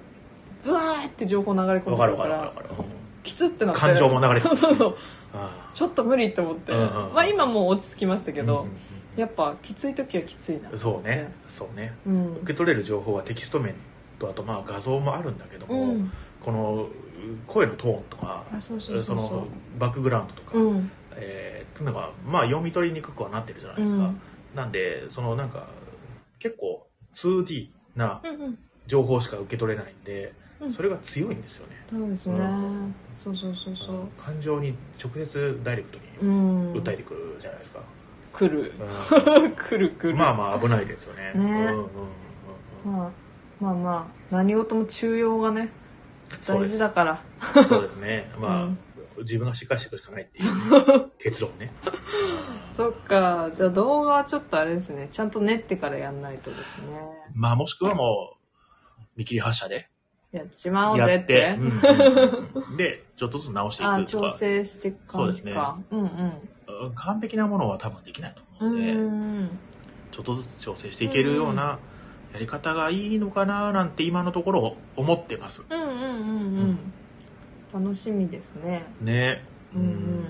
ブワーって情報流れ込んわかるでくるかわかるわからる。うん。きつってなって感情も流れてくるし。そうそうそう。あちょっと無理って思って、うんうんうんまあ今もう落ち着きましたけど、うんうんやっぱきつい時はきついな。うんそうね。そうね。うん。受け取れる情報はテキスト面とあとまあ画像もあるんだけども、うん。この声のトーンとかあそのバックグラウンドとか、うん。えーっていうのがまあ読み取りにくくはなってるじゃないですか、うんなんでそのなんか結構 2D な情報しか受け取れないんで、うん。それが強いんですよね。そうですね、うん。そうそうそうそう。感情に直接ダイレクトにうん。訴えてくるじゃないですか、来る。う 来る来る。んまあまあ危ないですよね。まあまあまあ何事も中庸がね大事だから。そうですね。まあ、うん自分がしっかりしていくしかないっていう結論ね。そっか。じゃあ動画はちょっとあれですね。ちゃんと練ってからやんないとですね。まあもしくはもう見切り発車で。やっちまおうぜって。て、うんうんうん。でちょっとずつ直していあくとか。調整していく感じか。うんうん。うん完璧なものは多分できないと思うので、うんちょっとずつ調整していけるようなやり方がいいのかななんて今のところ思ってます。うんうんうん。うん楽しみですね。ね。うんうん。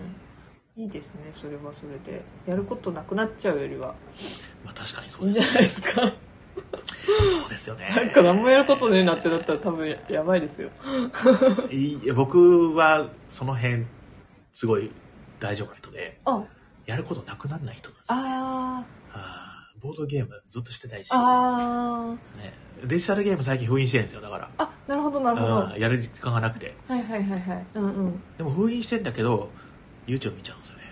いいですねそれはそれで。やることなくなっちゃうよりは。まあ確かにそいういんじゃですないですか。そうですよね。なんか何もやることねえなってなったら多分やばいですよ。いや僕はその辺すごい大丈夫な人であ。やることなくならない人なんですよ。ああーボードゲームずっとしてたいしね、デジタルゲーム最近封印してるんですよだから。ーあなるほどなるほど。はうんやる時間がなくて。いはいはいはい。うんうん。でも封印してんだけど YouTube 見ちゃうんですよね。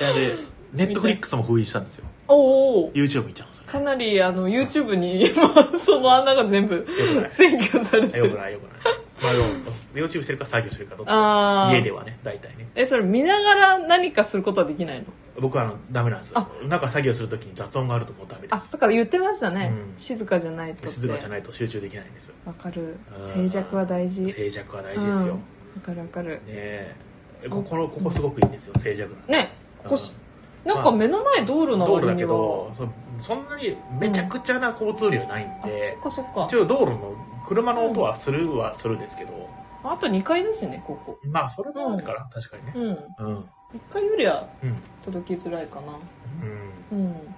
い やでネットフリックスも封印したんですよ。おお YouTube 見ちゃうんですよ。ねかなりあの YouTube に今その穴が全部よくない。占拠されてる。よくないよくない。まあでも YouTube してるか作業してるかどっちあー。か家ではね大体ね。えそれ見ながら何かすることはできないの？僕はあのダメなんですあ。なんか作業するときに雑音があるともうダメです。あそっか言ってましたね、うん。静かじゃないとって。静かじゃないと集中できないんですわかる。うん。静寂は大事。静寂は大事ですよ、うん。わかるわかる。ねえ。そう。ここのここすごくいいんですよ静寂なんでね。ここうん。なんか目の前道路の道路だ割には。けど、そそんなにめちゃくちゃな交通量ないんあ、でそっ、かそっか。一。応道路の車の音はするはするですけど、あと2階だしね、ここ。まあそれもあるから、確かにね。うん。うん。1階よりはうん。届きづらいかな。うん。うん。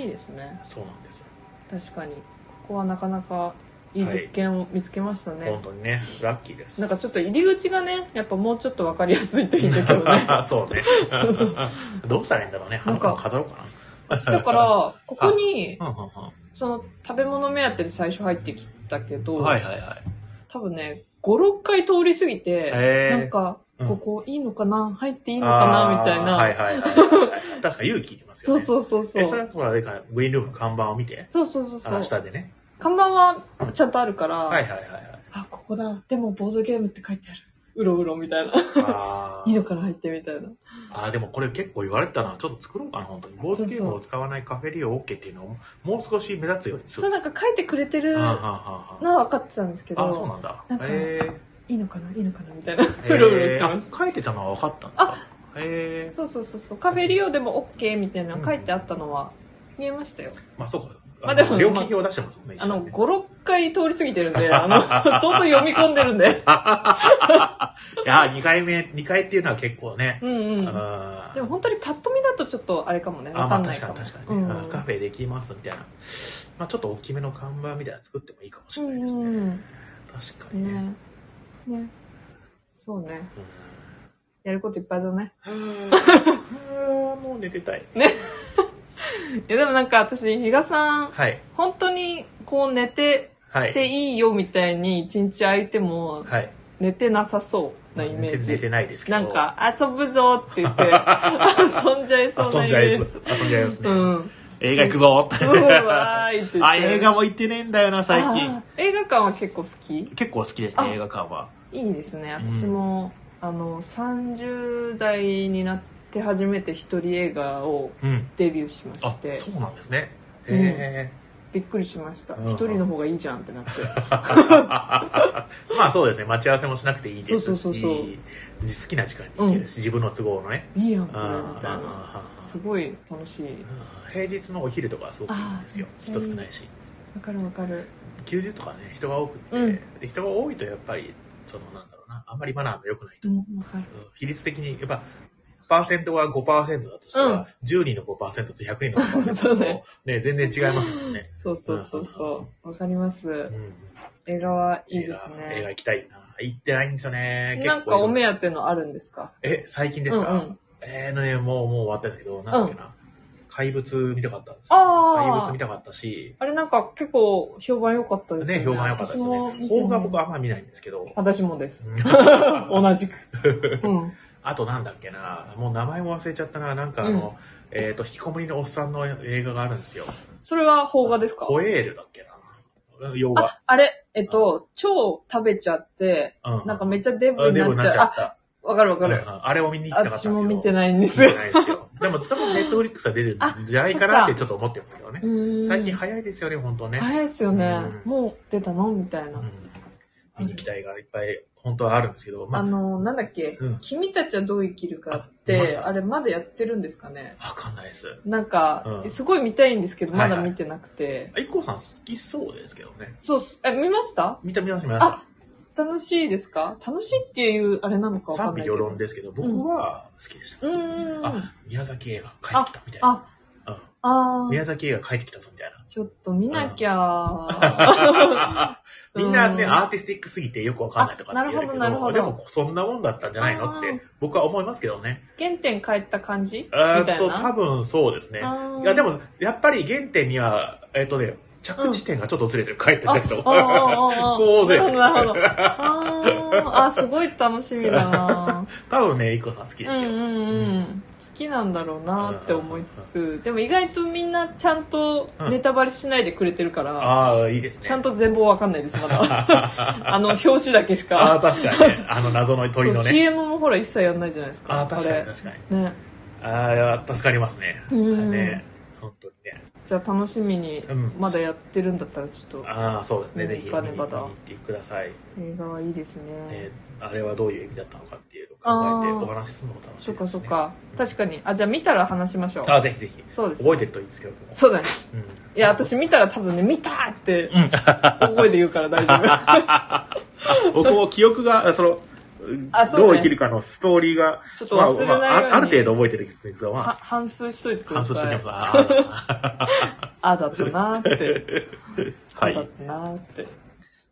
いいですね。そうなんです。確かに。ここはなかなかいい物件を見つけましたね。本当にね、ラッキーです。なんかちょっと入り口がね、やっぱもうちょっとわかりやすいといいんだけどね。そうね。そうそうどうしたらいいんだろうね。なんか花飾ろうかな。だから、ここに、うんうんうんその食べ物目当てで最初入ってきたけど、はいはいはい。多分ね、5、6回通り過ぎて、なんか、うんここいいのかな？入っていいのかな？みたいな。はいはいはいはい。確か勇気いりますよね。そうそうそうそえ、それう。はあれか、グリーンルームの看板を見て、そうそうそうそあう。下でね。看板はちゃんとあるから、はいはいはいはい。あ、ここだ。でもボードゲームって書いてある。うろうろみたいな。あー いいのかな入ってみたいな。あー、でもこれ結構言われてたな。ちょっと作ろうかな、本当に。ボードゲームを使わないカフェリオ OK っていうのをもう少し目立つようにする。そうなんか書いてくれてるのあーはーはは分かってたんですけど、ーはーあー、そうなんだ。なんかへいいのかないいのかなみたいな。ーうろうろしてます。書いてたのは分かったんですか？へえ。そうそうそうそう。カフェリオでも OK みたいなの書いてあったのは見えましたよ。まあそうか。まあでも料金表出してますもんね。あの、5、一緒にね6回通り過ぎてるんで、あの、相当読み込んでるんで。いや、2回目、2回っていうのは結構ね。うんうん。でも本当にパッと見だとちょっとあれかもね。あ、わまあ確かんないかも。かに確かにね、うんうんカフェできますみたいな。まあちょっと大きめの看板みたいなの作ってもいいかもしうれないですね。んうん確かうん。にね。ね。ね。そうね。うんやることいっぱいだね。はあ もう寝てたい。いやでもなんか私、比嘉さん、はい。本当にこう寝てはい。ていいよみたいに一日空いてもはい。寝てなさそうなイメージ。寝て寝てないですけど。なんか、遊ぶぞって言って、遊んじゃいそうなイメ遊んじゃいージ。遊んじゃいますね。うん。映画行くぞって。あ、映画も行ってねえんだよな、最近映画館は結構好き？結構好きでした、あ映画館は。いいですね。私も、あの、30代になって初めて一人映画をうん。デビューしまあし、て、そうなんですね。うんへびっくりしましたうん。一人の方がいいじゃんってなって。え。まあそうですね、待ち合わせもしなくていいですし、そうそうそう好きな時間に行けるし、自分の都合のね。いいやん、これ、あみたいな。あすごい楽しい。平日のお昼とかはすごくいいんですよ。人少ないし。わかるわかる。休日とかね、人が多くて、うんで人が多いとやっぱり、そのなんだろうな、あんまりマナーの良くない人、うん、わかる。うん比率的に、やっぱ、パーセントが5%だとしたら、うん10人の5%と100人の5%と そうねね全然違いますもんね。そうそうそうそう。わかります。うん映画はいいです映画映画ね。行きたいな。行ってないんですよね。なんかお目当当てのあるんですか？え、最近ですか、うんうんえーのね、もう、もう終わったんですけど、なんだっけな。怪物見たかったんですよ。あー怪物見たかったし、あれなんか結構評判良かったですよね。ね、評判良かったですね。邦画僕あんま見ないんですけど。私もです。うん 同じく。うん。あとなんだっけな、もう名前も忘れちゃったな、なんかあの、えっ、と、引きこもりのおっさんの映画があるんですよ。それは邦画ですか？ホエールだっけな。洋画。あ、あれ、えっと、超食べちゃって、うんなんかめっちゃデブになっちゃなっちゃった。わかるわかる。うんうんあれを見に行きたかった私よ。も見てないんですよ見て。ないですよ。でも多分ネットフリックスは出るんじゃないかなってちょっと思ってますけどね。最近早早いですよね、本当ね。いですよね。うんもう出たの？みたいな。うん見に行きたいがいっぱい本当はあるんですけど、まあ、あの、なんだっけ、うん君たちはどう生きるかって、あれまだやってるんですかね？わかんないです。なんか、うんすごい見たいんですけど、まはいはいだ見てなくて。あ IKKO さん好きそうですけどね。そうっす、え、見ました？見た見ました見ました。楽しいですか？楽しいっていう、あれなのかわかん。賛否両論ですけど、僕は好きでした。うーん。あ、宮崎映画帰ってきたみたいな。あ、うんあー宮崎映画帰ってきたぞみたいな。ちょっと見なきゃ。みんなね、うんアーティスティックすぎてよくわかんないとかって言うけど、あなるほどなるほどでもそんなもんだったんじゃないの？って僕は思いますけどね。原点帰った感じ？みたいな？多分そうですね。いや、でも、やっぱり原点には、えーっとね、着地点がちょっとずれてる、帰ってんだけど。ああああ こうずれてる。なるほど。あーあ、すごい楽しみだな 多分ね、いこさん好きですよ。うんうんうん。好きなんだろうなって思いつつ、でも意外とみんなちゃんとネタバレしないでくれてるから、ああ、いいですね。ちゃんと全貌わかんないです、まだ。あの、表紙だけしああ、か。確かにね。あの謎の鳥のね。CM もほら一切やんないじゃないですか。ああ、確かにあ確かに。れね。ああ、助かりますね。うんね。本当にね。じゃあ楽しみにうん、まだやってるんだったらちょっと、ああ、そうですね。ねぜひ見に行ってください。映画はいいですね。えーあれはどういう意味だったのかっていうのを考えてお話しするのも楽しいです、ね。そっかそっ。か。確かに。あ、じゃあ見たら話しましょう。あ、ぜひぜひ。そうです。覚えてるといいんですけど。そうだね。うん。いや、私見たら多分ね、見たってうん。大声で言うから大丈夫。僕も記憶が、その、どう生きるかのストーリーが、ちょっと忘れないようにまあまああある程度覚えてるけど、まはあ、反数しといてくだ反数してさい。きます。ああだったなーって。ー はい。あだったなーって。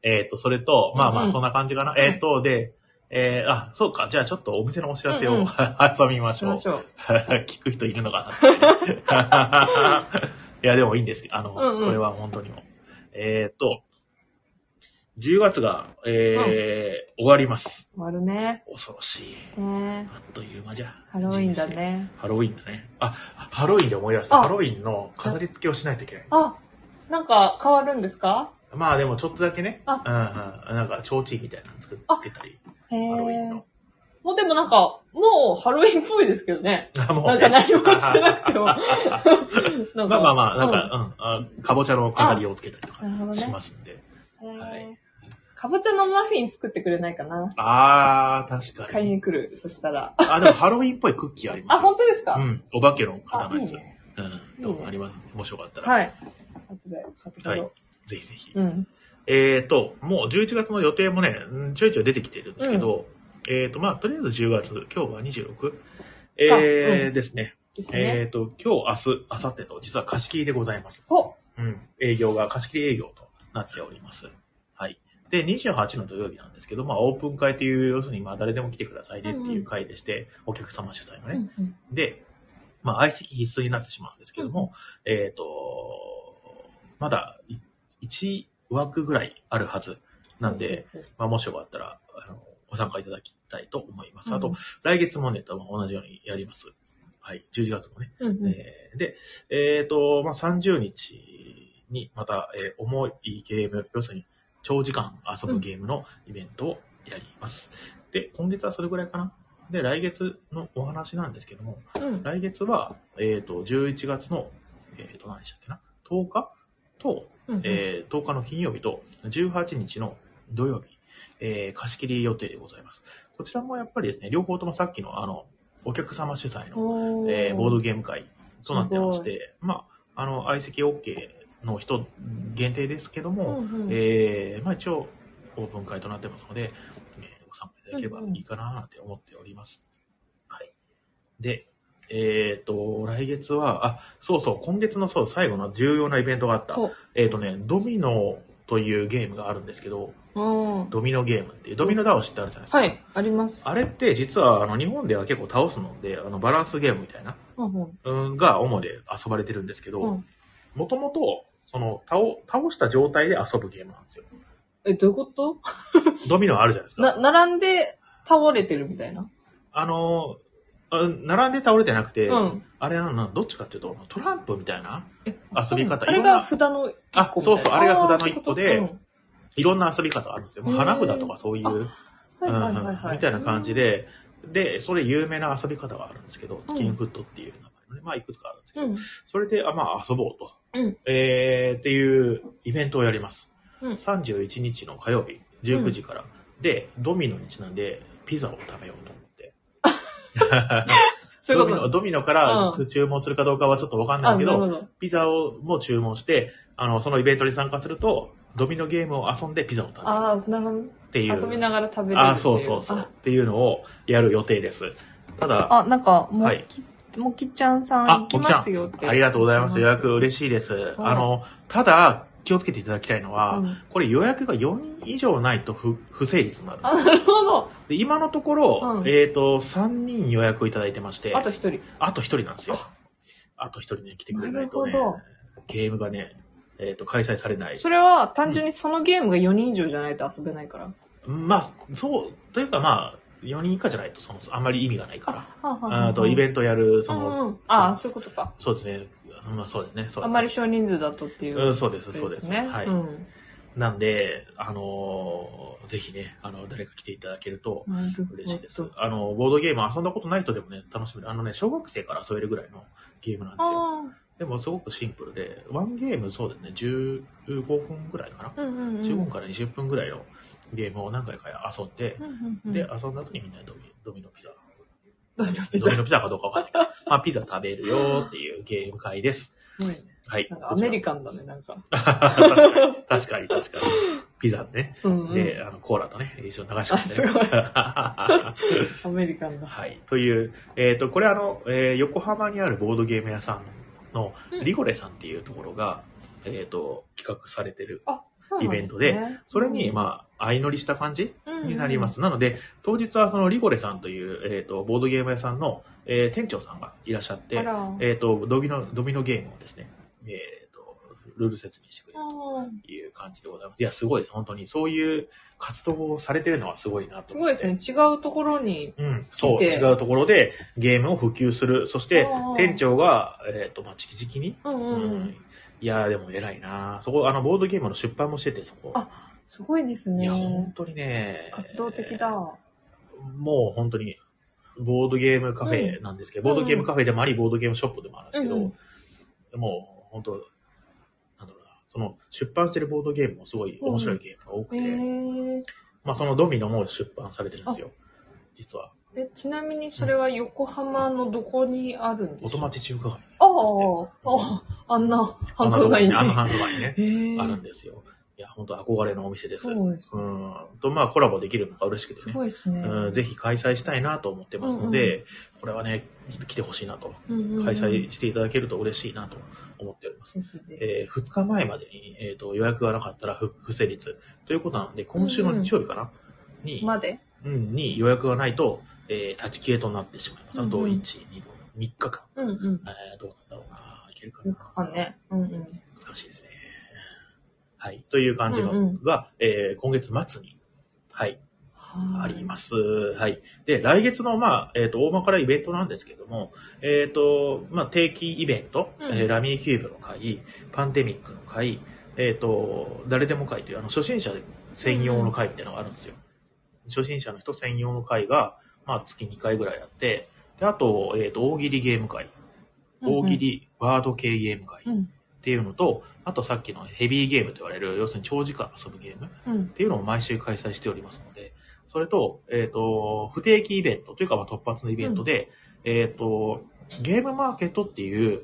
えっ、と、それと、まあまあ、うんうんそんな感じかな。えっ、と、で、えー、あ、そうか。じゃあちょっとお店のお知らせを、うんうん挟みましょうょう。聞く人いるのかな いや、でもいいんですけど、あの、うんうんこれは本当にも。えっ、と、10月が、えー終わります。終わるね。恐ろしい。ねあっという間じゃ。ハロウィンだね。ハロウィンだね。あ、ハロウィンで思い出した。あハロウィンの飾り付けをしないといけない。あ、なんか変わるんですか？まあでもちょっとだけね、あうんうん、なんか、提灯みたいなのつくあつけたり、へハロウィンえ。の。もうでもなんか、もうハロウィンっぽいですけどね。あもうねなんか何もしてなくても。まあまあまあ、なんか、うん、あかぼちゃの飾りをつけたりとかなるほどねしますんで。うんはいかぼちゃのマフィン作ってくれないかな。あー、確かに。買いに来る。そしたら。あ、でもハロウィンっぽいクッキーありますあ、よ。本当ですか？うん、お化けの方あ、のやつ。いいね。うん、どうもあります？もしよかったら、はい。後で買ってくはいろぜひぜひ。う。うん。えーと、もう11月の予定もね、うんちょいちょい出てきてるんですけど、えーと、まあ、とりあえず10月、今日は 26? えーうんですね。ですえね。ーと、今日、明日、明後日と、実は貸し切りでございます。ほうん。営業が貸し切り営業となっております。はい。で、28の土曜日なんですけど、まあ、オープン会という、要するに、まあ、誰でも来てくださいねっていう会でして、お客様主催のね。うんうんで、まあ、相席必須になってしまうんですけども、えっ、と、まだ1枠ぐらいあるはずなんで、、まあ、もしよかったら、あの、ご参加いただきたいと思います。あと、来月もね、多分同じようにやります。はい。11月もね。うんうん、えーで、えっ、と、まあ、30日にまた、えー重いゲーム、要するに長時間遊ぶゲームのイベントをやります。で、今月はそれぐらいかな。で、来月のお話なんですけども、うん。来月は、えっ、と、11月の、えっ、と、何でしたっけな ?10 日？と、うんうんえー10日の金曜日と18日の土曜日、えー貸し切り予定でございます。こちらもやっぱりですね、両方ともさっきのあの、お客様主催の、おーえーボードゲーム会となってまして、まあ、あの、相席 OK の人限定ですけども、うんうんえーまあ一応オープン会となってますので、えーご参加いただければいいかななんて思っております。はい。で、えっ、と、来月は、あ、そうそう、今月のそう、最後の重要なイベントがあった。えっ、とね、ドミノというゲームがあるんですけど、うんドミノゲームっていう、ドミノ倒しってあるじゃないですか。はい、あります。あれって実はあの日本では結構倒すので、あのバランスゲームみたいな、うんうんうん、が主で遊ばれてるんですけど、うんもともと、その倒、倒した状態で遊ぶゲームなんですよ。え、どういうこと？ドミノあるじゃないですか。な、並んで倒れてるみたいな？あの、あ並んで倒れてなくて、うん。あれなの、どっちかっていうと、トランプみたいなえ遊び方。あれが札の。あそうそうあれが札の一個でいろんな遊び方があるんですよ。もう花札とかそういう、とうんはいはいはいはい。みたいな感じで、で、それ有名な遊び方があるんですけど、うんチキンフットっていう名前のね、まあいくつかあるんですけど、うん。それで、あまあ遊ぼうと。うんえー、っていうイベントをやります。うん31日の火曜日、19時から。で、ドミノにちなんで、ピザを食べようと思って。ドミノそういうこと。ドミノからう注文するかどうかはちょっとわかんないけど。ピザをも注文して、あの、そのイベントに参加すると、ドミノゲームを遊んでピザを食べるああ、なるほど。っていう。遊びながら食べれるっていあ、そうそうそう。っていうのをやる予定です。ただ、あ、なんか、もはいき、もきちゃんさんあ行きますよって。ありがとうございます。予約嬉しいです。あの、ただ、気をつけていただきたいのは、うんこれ予約が4人以上ないと不不成立になるんですあ、なるほど。で今のところ、うんえっ、と、3人予約をいただいてまして、あと一人。あと1人なんですよ。あと1人ね、来てくれないとねなるほど、ゲームがね、えっ、と、開催されない。それは単純にそのゲームが4人以上じゃないと遊べないから。まあ、そう、というかまあ、4人以下じゃないと、その、あんまり意味がないから。はあはあと、イベントやる、そうんの、うん。ああ、そういうことか。そうですね。まあ、そうですね。すねあんまり少人数だとっていう。うん、そうです、そうです。ね。はい。うん。なんで、あのーぜひね、あの、誰か来ていただけると嬉しいです。あの、ボードゲーム遊んだことない人でもね、楽しめる。あのね、小学生から遊べるぐらいのゲームなんですよ。あでも、すごくシンプルで、ワンゲームそうですね、15分ぐらいかな。あ。うんうんうん。15分から20分ぐらいのゲームを何回か遊んで、うんうんうんで、遊んだ後にみんなでドミドミノピザ。ドミノピザ。ドミノピザかどうかわかんないけど、まあピザ食べるよっていうゲーム会です。すごいね。はい。アメリカンだね、なんか。確かに、確かに、確かに。ピザね。うんうん。で、あの、コーラとね、一緒に流し込んで、あすごいは アメリカンだ。い。という、えっ、と、これあの、えー横浜にあるボードゲーム屋さんのうんリゴレさんっていうところが、えっ、と、企画されてる。あ、イベントで、それに、まあ、相乗りした感じあになりま。す。なので、当日はそのリゴレさんという、えっ、と、ボードゲーム屋さんの、えー店長さんがいらっしゃって。えっ、と、ドミノ、ドミノゲームをですね、えっ、と、ルール説明してくれるあという感じでございます。いや、すごいです。本当に。そういう活動をされてるのはすごいなとーす。ごいですね。違うところに。うん、そう、違うところでゲームを普及する。そして店長が、えっ、と、まあ、直々に、うんうんうん。いやー、でも偉いなそこ、あの、ボードゲームの出版もしてて、そこ。あすごいですねいや、。本当にね。活動的だ。もう本当に、ボードゲームカフェなんですけど、ボードゲームカフェでもあり、ボードゲームショップでもあるんですけど、うんうんもう本当、なんだろうな、その出版してるボードゲームもすごい面白いゲームが多くへて、ーまあそのドミノも出版されてるんですよ、実は。え、ちなみにそれは横浜のどこにあるんですか？元町中華街。ああ、ああ、あんな繁華街に。あの繁華街にね、へーあるんですよ。いや、本当憧れのお店です。そうですね。うん。と、まあコラボできるのが嬉しくてすね。ごいですね。うん、ぜひ開催したいなと思ってますので、これはね、来てほしいなと。うんうんうん開催していただけると嬉しいなと思っております。ぜひぜひ。えー、2日前までに、えー、と予約がなかったら不不成立ということなので、今週の日曜日かな、に、までうん、に予約がないと、えー、立ち消えとなってしまいます。あと、うんうん1、2、3日間。うんうん。えー、どうなんだろうな。いけるか4な。日間ね。うんうん。難しいですね。はい。という感じのうんうんが、えー、今月末に、はい、はあります。はい。で、来月の、まあ、えっ、と、大まからイベントなんですけども、えっ、と、まあ、定期イベント、うんえーラミーキューブの会、パンデミックの会、えっ、と、誰でも会という、あの、初心者専用の会っていうのがあるんですよ。初心者の人専用の会が、まあ、月2回ぐらいあって、で、あと、えっ、と、大喜利ゲーム会、大喜利ワード系ゲーム会っうん。ていうのと、あとさっきのヘビーゲームと言われる、要するに長時間遊ぶゲーム、うん。っていうのを毎週開催しておりますので、それと、えっ、と、不定期イベントというか、まあ、突発のイベントで、えっ、と、ゲームマーケットっていう、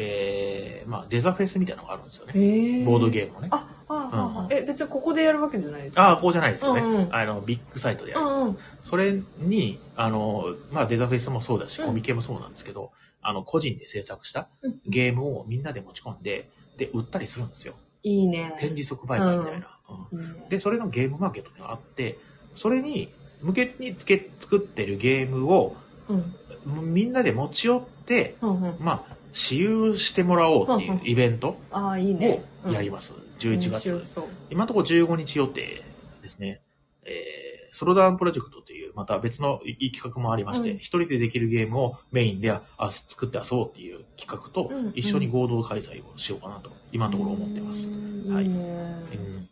えー、まあ、デザフェスみたいなのがあるんですよね。ボードゲームのね。あ、ああ、ああうんえ、別にここでやるわけじゃないですか？ああ、こうじゃないですよね。うんうんあの、ビッグサイトでやります。うんうん。それに、あの、まあ、デザフェスもそうだし、うんコミケもそうなんですけど、あの、個人で制作したうんゲームをみんなで持ち込んで、で、売ったりするんですよ。いいね。展示即売会みたいな。うんで、それのゲームマーケットがあって、それに向けにつけ作ってるゲームをうん。みんなで持ち寄って、うんうん。まあ、私有してもらおうっていうイベントを。やります。11月。今のところ15日予定ですね。えー、ソロダウンプロジェクトという、また別の企画もありまして、うん一人でできるゲームをメインであ作って遊ぼうっていう企画と一緒に合同開催をしようかなと、今のところ思ってます。うんはい。うん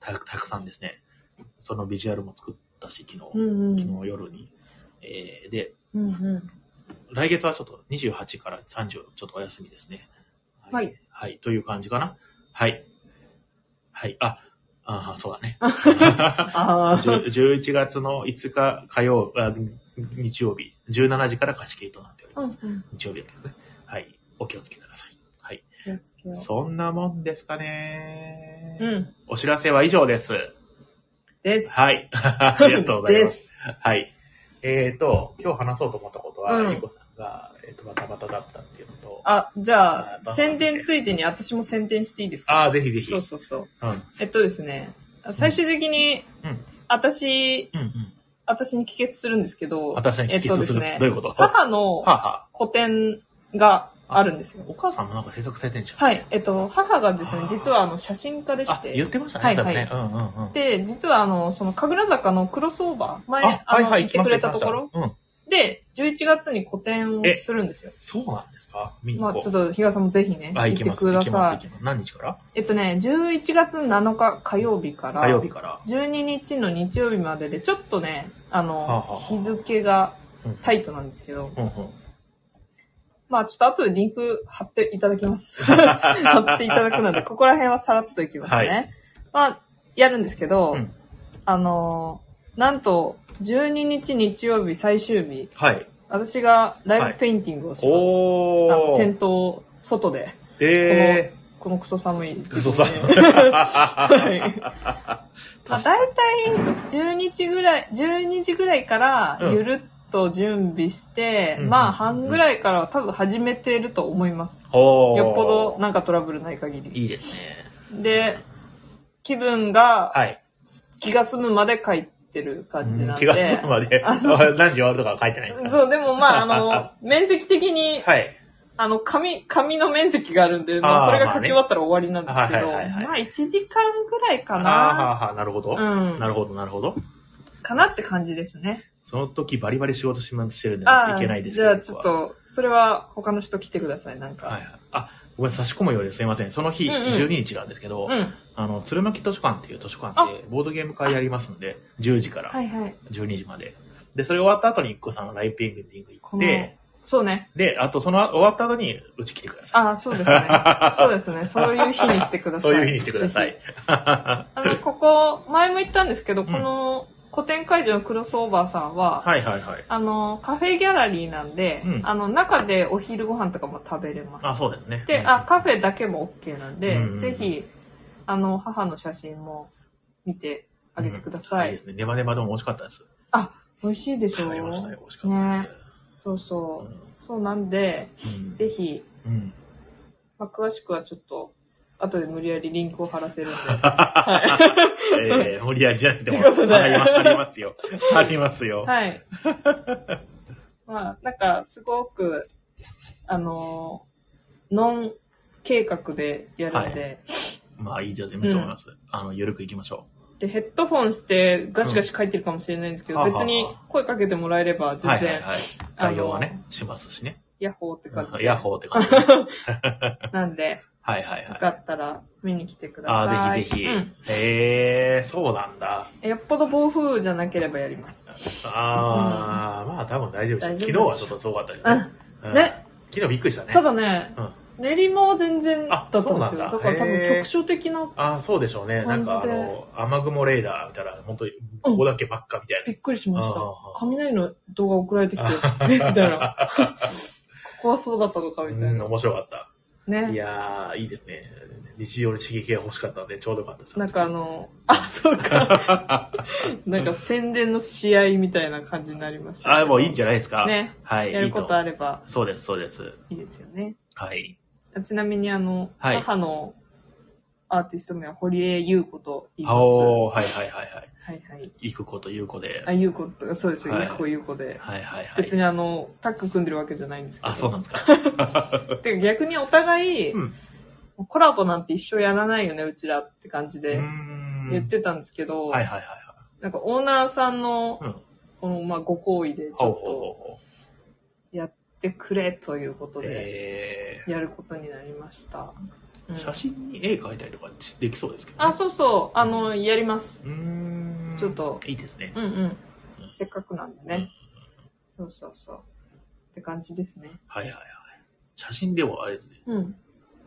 たたくさんですね。そのビジュアルも作ったし、昨日。昨日夜に。えーで、うんうん。来月はちょっと28から30ちょっとお休みですね。はい。はい、という感じかな。はい。はい、あ、あ そうだね。ああ。10 11月の5日火曜、あ日曜日、17時から貸し切りとなっております。うんうん。日曜日だけどね。はい。お気をつけください。はい。そんなもんですかね。う。うん。お知らせは以上です。です。はい。ありがとうございま。す。はい。えっ、と、今日話そうと思ったことは、うんゆうこさんが、えっ、と、バタバタだったっていうのと、あ、じゃあ、あ宣伝ついでに私も宣伝していいですか？ああ、ぜひぜひ。そうそうそう。うん。えっとですね、最終的に、うん。私、うんうん。私に帰結するんですけど、私に帰えっと結る。ですすねどういうこと？母のはあ、は個展があるんですよ。お母さんもなんか制作されてんじゃん。はい。えっと、母がですね実はあの、写真家でしあ、て。言ってましたね。はいそうだね。うんうんうん。で、実はあの、その、神楽坂のクロスオーバー、前、あ、あの、はいはい、行ってくれたところうん。で、11月に個展をするんですよ。そうなんですか？見にまあ。ちょっと、比嘉さんもぜひね、あ、行って。ください。何日から？えっとね、11月7日火曜日から、火曜日から。12日の日曜日までで、ちょっとね、あの、はあはあはあ日付がうんタイトなんですけど、うんうん。まあちょっと後でリンク貼っていただきます。貼っていただくので、ここら辺はさらっといきますね。はいまあ、やるんですけど、うんあの、なんと、12日日曜日最終日、はい。私がライブペインティングをします。おあの、ー。店頭、外で。えこのクソ寒い。クソ寒い はい。まあ、大体、12時ぐらい、12時ぐらいから、うんゆるっと準備して、うんまあ、半ぐらいからは多分始めてると思います。おーよっぽどなんかトラブルない限り。いいですね。で、気分がはい。気が済むまで書いてる感じなんで。気が済むまで、あ 何時終わるとかは書いてないそう、でもまあ、あの、面積的に、はい。あの、紙、紙の面積があるんで、まあ、それが書き終わったら終わりなんですけど、まあねはいはいはいはいまあ、1時間ぐらいかあーはな。あはあなるほど。うんなるほど、なるほど。かなって感じですね。その時バリバリ仕事しましてるんでああ、いけないですじゃあちょっ。と、それは他の人来てください、なんか。僕ははいはい。あ、ごめん、差し込むようですいません。その日、うんうん12日なんですけど、うん。あの、鶴巻図書館っていう図書館で、ボードゲーム会やりますんで、10時からはいはい。12時まで。で、それ終わった後に一個さんのライブンティング行このって、そうね。で、あとその終わった後にうち来てください。ああ、そうですね。そうですね。そういう日にしてください。そういう日にしてくださぜい。ひ。あの、ここ、前も言ったんですけど、んこの古典会場のクロスオーバーさんは、はいはいはい。あの、カフェギャラリーなんで、うんあの、中でお昼ご飯とかも食べれます。あ、そうですね。で、うんあ、カフェだけも OK なんで、うんぜひ、あの、母の写真も見てあげてください。いいですね。ネバネバでも美味しかったです。美味しいでしょ食べましたよ。美味しかったです。ねそうそう。そうなんで、うんぜひ、うん。まあ、詳しくはちょっと、後で無理やりリンクを貼らせるんで。えー、無理やりじゃなくても、ありまありますよ。ありますよ。はい。まあ、なんか、すごく、あのー、ノン計画でやるんで、まあいいじゃん、いいと思います。あの、ゆるく行きましょで、ヘッドフォンしてガシガシ書いてるかもしれないんですけど、うん別に声かけてもらえればう。全然、はいはいはい。対応はね、しますしね。ヤッホーって感じで。ヤッホーって感じ なんで、はいはいよ。かったら見に来てください。ああ、ぜひぜひ。うんえー、そうなんだ。よっぽど暴風じゃなければやります。ああ、まあ多分大丈夫大でしょ。丈夫でしょ昨日はちょっとすごかったけどね。うんね。昨日びっくりしたね。ただね、うん練馬は全然だったんですよ。あそうなんだだから多分へー局所的な、ああ、そうでしょうね。なんかあ感じでの、雨雲レーダーみたいな、本当に、ここだけばっかみたいびっくりしましたあー。雷の動画送られてきて、えみたいな。ここはそうだったのかみたな。うん、いな。面白かった。いね。やー、いいですね。日常に刺激が欲しかったので、ちょうどよかったです。なんかあの、あ、そうか。なんか宣伝の試合みたいな感じになりました。あもういいんじゃないですか。ね。はい。やることある。ればそうです、そうです。いいですよね。はい。ちなみにあの、はい母のアーティスト名は堀江優子と言います。おー、はいはいはいはい。はいはい。行く子という子で。あ、優子、そうですよ、はい優子優子で。はいはいはい。別にあの、タッグ組んでるわけじゃないんですけど。あ、そうなんですか。で逆にお互い、うんコラボなんて一生やらないよね、うちらって感じでん言ってたんですけど、はいはいはいなんかオーナーさんのはい。うん。この、まあ、ご好意でちょっとほやってくれということう。で、えやることになりました。うんー、写真に絵描いたりとかできそうですけど、ね。あ、そうそう、あの、やります。うーん。ちょっといいですね。うんうん。せっかくなんでね。そうそうそう。って感じですね。はいはいはい。写真ではあれですね。うん。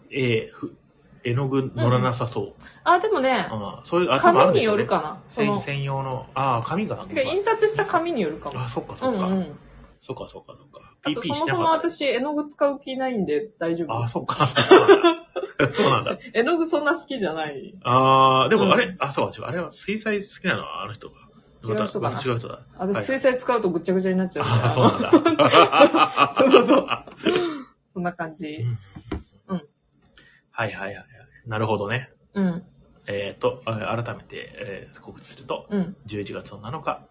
絵、ふ絵の具乗らなさそう。あ、でもね、あそういう、あ、紙によるかな。その専、専用の、ああ、紙がなか印刷した紙によるかも。あ、そっかそっか。うんうん。そっかそっかそっか。あとそも。そも私、絵の具使う気ないんで大丈夫あ。そっか。そうなんだ。絵の具そんな好きじゃない。ああ、でうんもあれ、あ、そうか、違う。あれは水彩好きなの？はあの人が。違う人かな？また違う人だ。私、はい水彩使うとぐっちゃぐちゃになっちゃう。ああ、そうなんだ。そうそうそう。そんな感じ。はいはいはいはい。なるほどね。うん。えっ、と、あ改めて、えー告知すると、うん。11月の7日、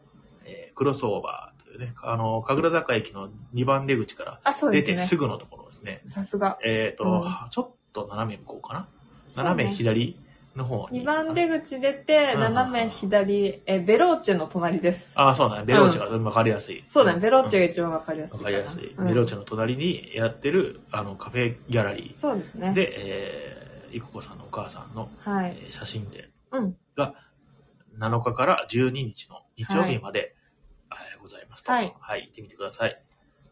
えークロスオーバーというね、あの、神楽坂駅の2番出口からあ、そう出ですね。てすぐのところですね。さすが。えっ、と、うんちょっと斜め向こうかな？斜めね左の方に。2番出口出て、うん斜め左、え、ベローチェの隣です。ああ、そうだね。ベローチェが分かりやすい。そうだね、ベローチェがが一番わかりやすい分かりやすい。うんベローチェの隣にやってる、あの、カフェギャラリそうですね。ーで、えー、いここさんのお母さんの、はい。えー写真展うん。が7日から12日の日曜日まで、えーございますと。はい。はい、行ってみてください。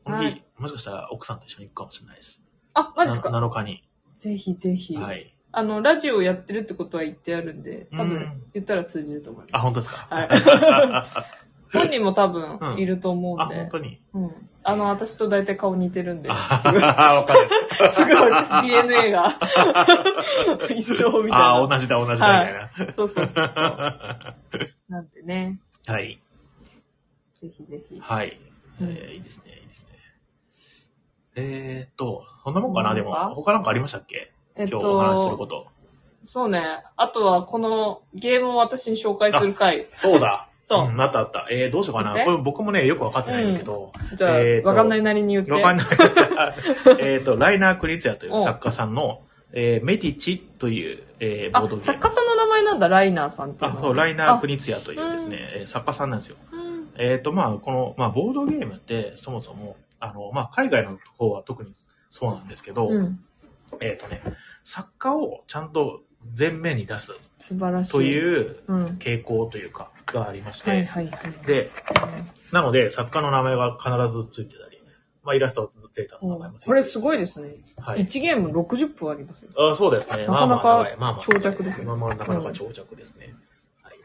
この日、はいもしかしたら奥さんと一緒に行くかもしれないです。あ、マジですか？な7日に。ぜひぜひ。はい。あの、ラジオやってるってことは言ってあるんで、多分うん言ったら通じると思います。あ、本当ですか？はい。本人も多うん分いると思うんあ、で。本当に？うん。あの、私と大体顔似てるんで、あすごい、わかる。すごい DNA が 一緒みたいあ、な。同じだ、同じだ、みたいな。そうそうそうそう。なんでね、はい。ぜひぜひ。はい。えうんーいいですね。えーっと、そんなもんかな、でも。他なんかありましたっけ？えっ今日お話しすることと。そうね。あとは、このゲームを私に紹介する回。そうだ。そう。んあったあった。えー、どうしようかな？これ僕もね、よくわかってないんだけど、じゃあ、えーとわかんないなりに言って。わかんない。えーっと、ライナー・クリツヤという作家さんの、えーメディチという、えーボードゲーあ、ム。作家さんの名前なんだ、ライナーさんってあ、の。そう、ライナー・クニツヤというですうんね、えー作家さんなんですよ。うん。えっ、と、まあ、この、まあ、ボードゲームって、そもそも、あの、まあ、海外の方は特にそうなんですけど、うん。えっ、とね、作家をちゃんと前面に出す素晴らしい。といううん。傾向というか、がありまして、はいはいはい。で、なので、作家の名前が必ずついてたり、まあ、イラストレーターの名前もついてたりこれすごいですね。はい。1ゲーム60分ありますよ。あそうですね。なかなか長尺ですねまあまあなかなか長尺ですね。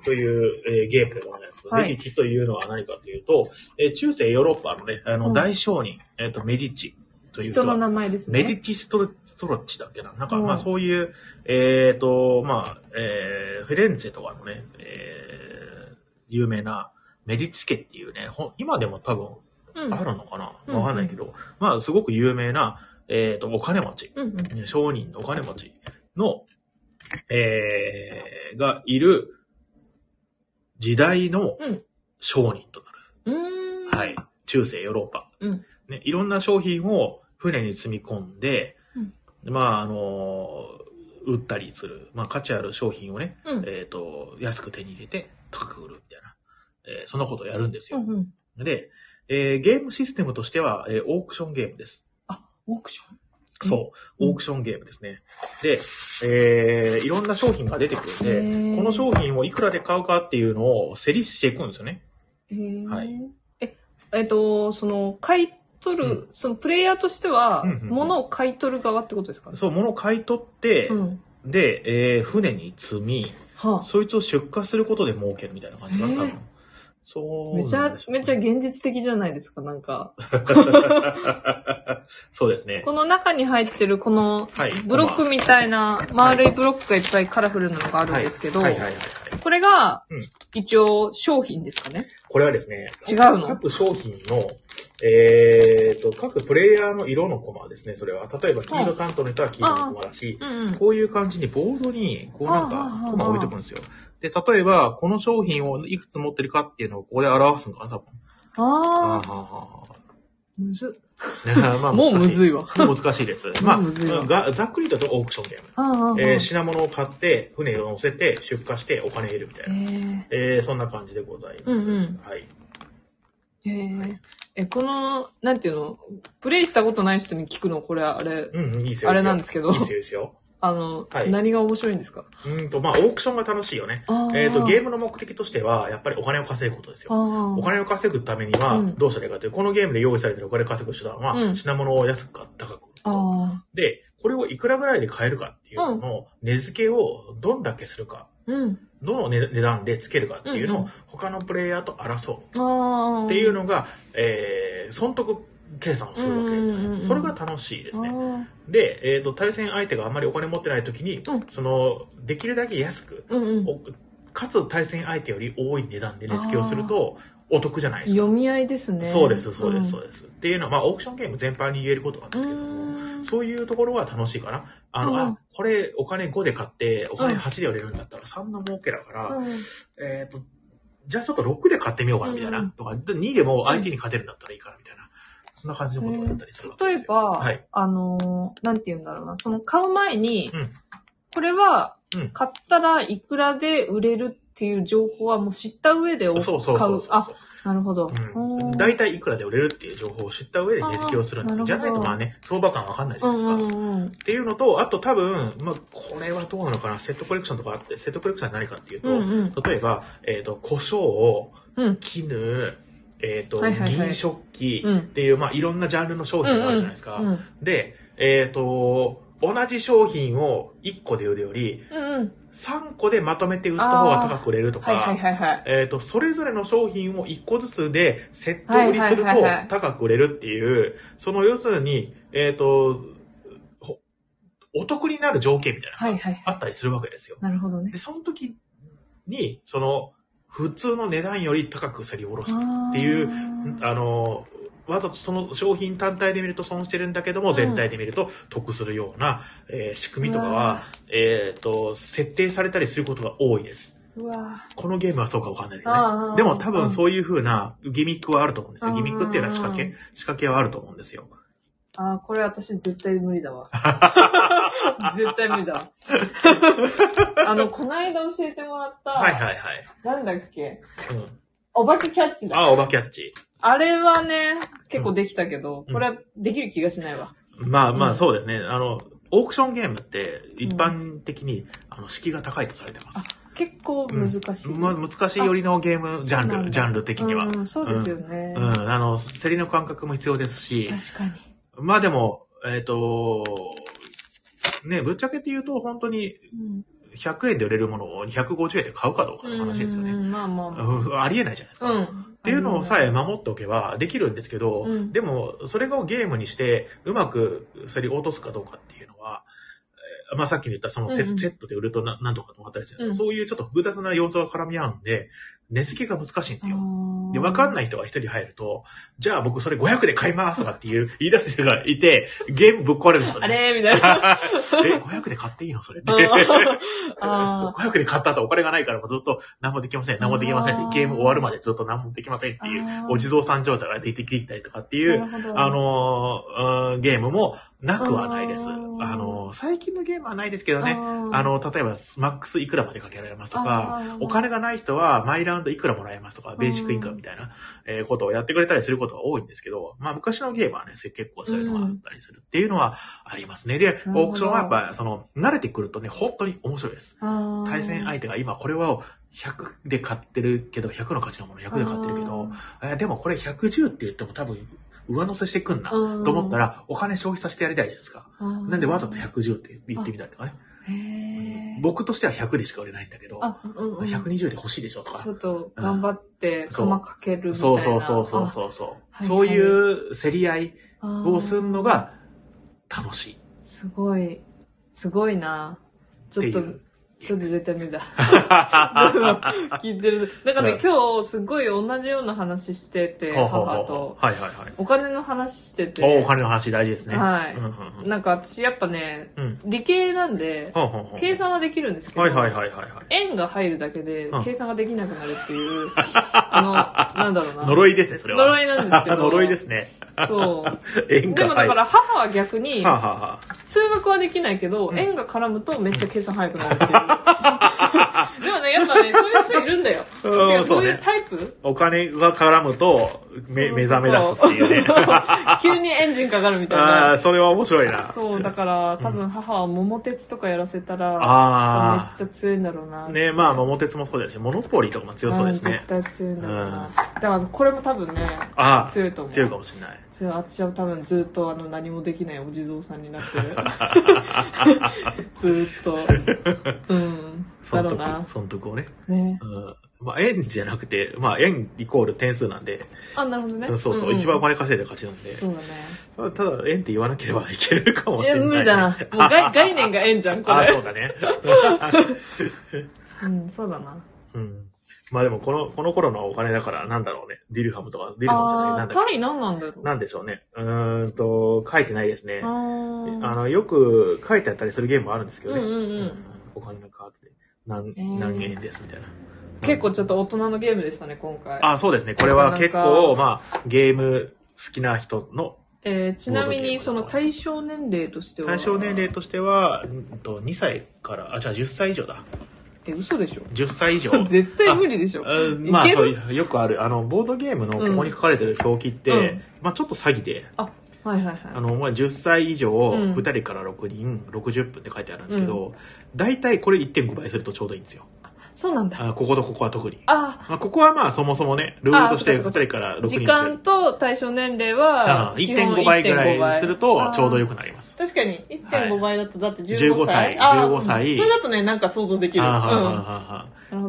はい、という、えーゲームでございます。はいメディチというのは何かというと、えー中世ヨーロッパのね、あの、うん大商人、えっ、と、メディチという人のは名前ですね。メディチストロストロッチだっけな？なんか、うんまあそういう、えっ、と、まあ、えーフィレンツェとかのね、えー有名なメディチ家っていうね、今でも多分うん。あるのかな？うんわかんないけど、まあすごく有名な、えっ、と、お金持ち。うんうん。ね商人のお金持ちの、えー、がいる時代のうん商人とうーん。なる。はい。中世ヨーロッパ。うんね、いろんな商品を船に積み込んで、まあ、あのー売ったりする。まあ、価値ある商品をね、うん。えっ、と、安く手に入れて高く売るみたいな。えーそんなことをやるんですよ。うんうん。で、えーゲームシステムとしては、えーオークションゲームです。あ、オークション？うんそう。オークションゲームですね。で、えー、いろんな商品が出てくるんで、この商品をいくらで買うかっていうのを競りしていくんですよね。はいえ、えっと、その、買い取る、うそのプレイヤーとしては物を買い取る側ってことですか？そう、物を買い取って、うん。で、えー、船に積み、はそいつを出荷することで儲けるみたいな感じかな、多へー分。そうあ、めちゃめちゃ現実的じゃないですか、なんか。そうですね。この中に入ってるこのはい。ブロックみたいな丸いブロックがいっぱいカラフルなのがあるんですけど、はいはいはいはい。これがうん一応商品ですかね？これはですね、違うの？各商品の、えー、と、各プレイヤーの色のコマですね、それは。例えば、黄色担当の人は黄色のコマだし、うんうん。こういう感じにボードに、こうなんか、あコマを置いてくるんですよ。で、例えば、この商品をいくつ持ってるかっていうのをここで表すのかな、多分。あ あ、あむずまあもうむずい。いわ。もう難しいです。まあ、がざっくりと言うとオークションゲーム。ああ、ああえー品物を買って、船を乗せて、出荷してお金得るみたいな。ええーそんな感じでございます。うんうんはい。ー、えー、え、この、なんていうの、プレイしたことない人に聞くの、これあれ、うんうん、いいですよ。あれなんですけどいいですよ。あの、はい何が面白いんですか？うーんと、まあ、オークションが楽しいよね。あえっ、と、ゲームムの目的としては、やっぱりお金を稼ぐことですよ。あお金を稼ぐためにはうん、どうしたらいいかという、このゲームで用意されているお金を稼ぐ手段は、うん品物を安く買高く。ああ、で、これをいくらぐらいで買えるかっていうのの値付けをどんだけするか、うん。どの値値段でつけるかっていうのをうんうん他のプレイヤーと争う。っていうのが、えー、損得計算をするわけですよね。うんうんうんうんそれが楽しいですね。ね。で、えっ、と、対戦相手があんまりお金持ってない時に、うんその、できるだけ安く、うんうん。おかつ対戦相手より多い値段で値付けをするとお得じゃないですか。読み合いですね。そうです、そうです、そうでです。っていうのは、まあ、オークションゲーム全般に言えることなんですけども、そういうところは楽しいかな。あの、うんあ、これお金5で買って、お金8で売れるんだったら3の儲けだから、うん。えっ、と、じゃあちょっと6で買ってみようかな、みたいな。うんとか、2でも相手に勝てるんだったらいいかな、みたいな。そんな感じのことがあったりするわけですよ。例えば、はい。あのー、なんて言うんだろうな、その買う前に、うんこれはうん、買ったらいくらで売れるっていう情報はもう知った上でおそうそう買そうう。そうあ、なるほど。大体いくらで売れるっていう情報を知った上で値付けをするんですじゃないとまあね、相場感わかんないじゃうないですか。っていうのと、あと多分、まあ、これはどうなのかな、セットコレクションとかあって、セットコレクションは何かっていうと、うんうん。例えば、えっ、と、胡椒、うん。絹、えっ、と、はいはいはい銀食器うんっていう、まあ、いろんなジャンルの商品があるじゃないですか。うん。で、えっ、と、同じ商品を1個で売るより、うんうん。3個でまとめて売った方が高く売れるとか、はいはいはいはい。えっ、と、それぞれの商品を1個ずつでセット売りするとはいはいはいはい高く売れるっていう、その要するに、えっ、と、ほお得になる条件みたいなのがはいはい。あったりするわけですよ。なるほどねで、。その時に、その、普通の値段より高く競り下ろす。っていうあの、わざとその商品単体で見ると損してるんだけども、うん全体で見ると得するような、えー仕組みとかは、えっ、と、設定されたりすることが多いです。このゲームはそうかわかんないですね。でも多分そういう風なギミックはあると思うんですよ。うんギミックっていうのは仕掛け、仕掛けはあると思うんですよ。あー、これ私絶対無理だわ。絶対無理だわ。あの、この間教えてもらった、はいはいはい。なんだっけ、うん、お化けキャッチだ。あ、オバキャッチ。あれはね、結構できたけど、うんこれはできる気がしないわ。まあまうんあそうですね。あの、オークションゲームって一般的に、あの敷居が高いとされてます。結構難しい。まあ、難しい寄りのゲームジャンル、そうなんだジャンル的には。うん、そうですよね。うん、あの、競りの感覚も必要ですし、確かに。まあでも、えっ、と、ね、ぶっちゃけて言うと、本当にうん100円で売れるものを250円で買うかどうかの話ですよね。うんまあまあまあ。りえないじゃないですか。うん。っていうのをさえ守っておけばできるんですけど、うんでも、それをゲームにして、うまく競り落とすかどうかっていうのは、えーまあさっきに言ったそのセ,、ットで売るとな何とかと思ったりする、うんそういうちょっと複雑な要素が絡み合うんで、値付けが難しいんですよ。で、わかんない人が一人入ると、じゃあ僕それ500で買いますとかっていう言い出す人がいて、ゲームぶっ壊れるんですよあね。れ？みたいな。え、500で買っていいの？それ。って。あー 500で買った後お金がないからずっと何もできません、何もできません。あー。ゲーム終わるまでずっと何もできませんっていうお地蔵さん状態が出てきたりとかっていう、あ、のーうんゲームもなくはないです。あのー最近のゲームはないですけどね。ああの、例えば、マックスいくらまでかけられますとか、お金がない人はマイラウンドいくらもらえますとか、ベーシックインカムみたいな、えーことをやってくれたりすることが多いんですけど、まあ昔のゲームはね、結構そういうのがあったりするっていうのはありますね。で、オークションはやっぱ、その、慣れてくるとね、本当に面白いです。対戦相手が今これは100で買ってるけど、100の価値のもの100で買ってるけど、えーでもこれ110って言っても多分上乗せしてくんなとうん思ったら、お金消費させてやりたいじゃないですか。なんでわざと110って言ってみたりとかね。僕としては100でしか売れないんだけど、あ、うんうん。120で欲しいでしょとかち。ょっと頑張って、そう釜かけるみたいな。そうそうそうそうそうそう、はいそういう競り合いをするのが楽しいっすごい、すごいな。ちょっとちょっと絶対無理だ。聞いてる。だからね、うん今日すごい同じような話してて、ほうほうほう母と。はいはいはい。お金の話してて。おお金の話大事ですね。はいうんうんうんなんか私やっぱね、うん。理系なんで、ほうほうほう計算はできるんですけど、はいはいはいはいはい。円が入るだけでうん計算ができなくなるっていう、あの、なんだろうな。呪いですね、それは。呪いなんですけど呪いですね。そう。でもだから母は逆には、あ、はあはあ、数学はできないけど、うん円が絡むとめっちゃ計算早くなるっていう。でもね、やっぱね、そういう人いるんだよ。うんそういうタイプ？お金が絡むと、め、目覚め出すっていうね。急にエンジンかかるみたい あなあ、。それは面白いな。そう、だから多分母は桃鉄とかやらせたら、めあっちゃ強いんだろうな。あ。ねまあ、桃鉄もそうですし、モノポリーとかも強そうですねん。絶対強いんだろうな。だからこれも多分ね、ああ、強いと思う。強いかもしれない。強い私は多分ずっとあの何もできないお地蔵さんになってる。ずーっと。うん。だ損得ろうな、。損得をね。ね。うん。まあ、円じゃなくて、まあ、円イコール点数なんで、あ、なるほどね。そうそう、んん一番お金稼いで勝ちなんで、そうだね。ただ、円って言わなければいけるかもいや、しれない。無理だな。もう概概念が円じゃん、こあ、れ。そうだね。うん、そうだな。うん。まあでも、この、この頃のお金だから、なんだろうね。ディルハムとか、ディルハムじゃない、なんだっタイ何なんだろう。け。なんでしょうね。うーんと、書いてないですね。あの、よく書いてあったりするゲームもあるんですけどね。うんうんうんお金のカードで何、ー何円ですみたいな。結構ちょっと大人のゲームでしたね、今回。あ、そうですね。これは結な構、んまあ、ゲーム好きな人のえーちなみに、その対象年齢としては。対象年齢としては、うんと2歳から、あ、じゃあ10歳以上だ。え、嘘でしょ10歳以上？絶対無理でしょ。あまあ、そうよくある、あの、ボードゲームのここに書かれてる表記って、うんまあちょっと詐欺で、あ、はいはいはい。あの、まあ10歳以上、うん2人から6人、60分って書いてあるんですけど、大体これ1.5倍するとちょうどいいんですよ。そうなんだ。あこことここは特に。あ、まあ、ここはまあそもそもね、ルールとしてあそうかそうか。2人から6人時に間と対象年齢はうん、基本1.5倍ぐらいするとちょうどよくくなります。確かに。1.5はい倍だとだって15 15歳。歳。あー15歳。うん。それだとねなんか想像できる、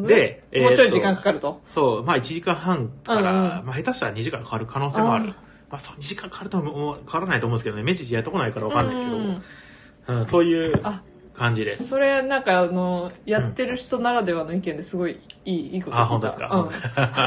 でえーともうちょい時間かかると。そう、まあ1時間半から、まあ下手したら2時間かかる可能性もある。まあそう2時間かかるとも変わらないと思うんですけどね、メジやったことないからわかんないですけど、うん。うんそういうあ感じです。それなんかあのやってる人ならではの意見ですごいいいいいことあ、本当ですか？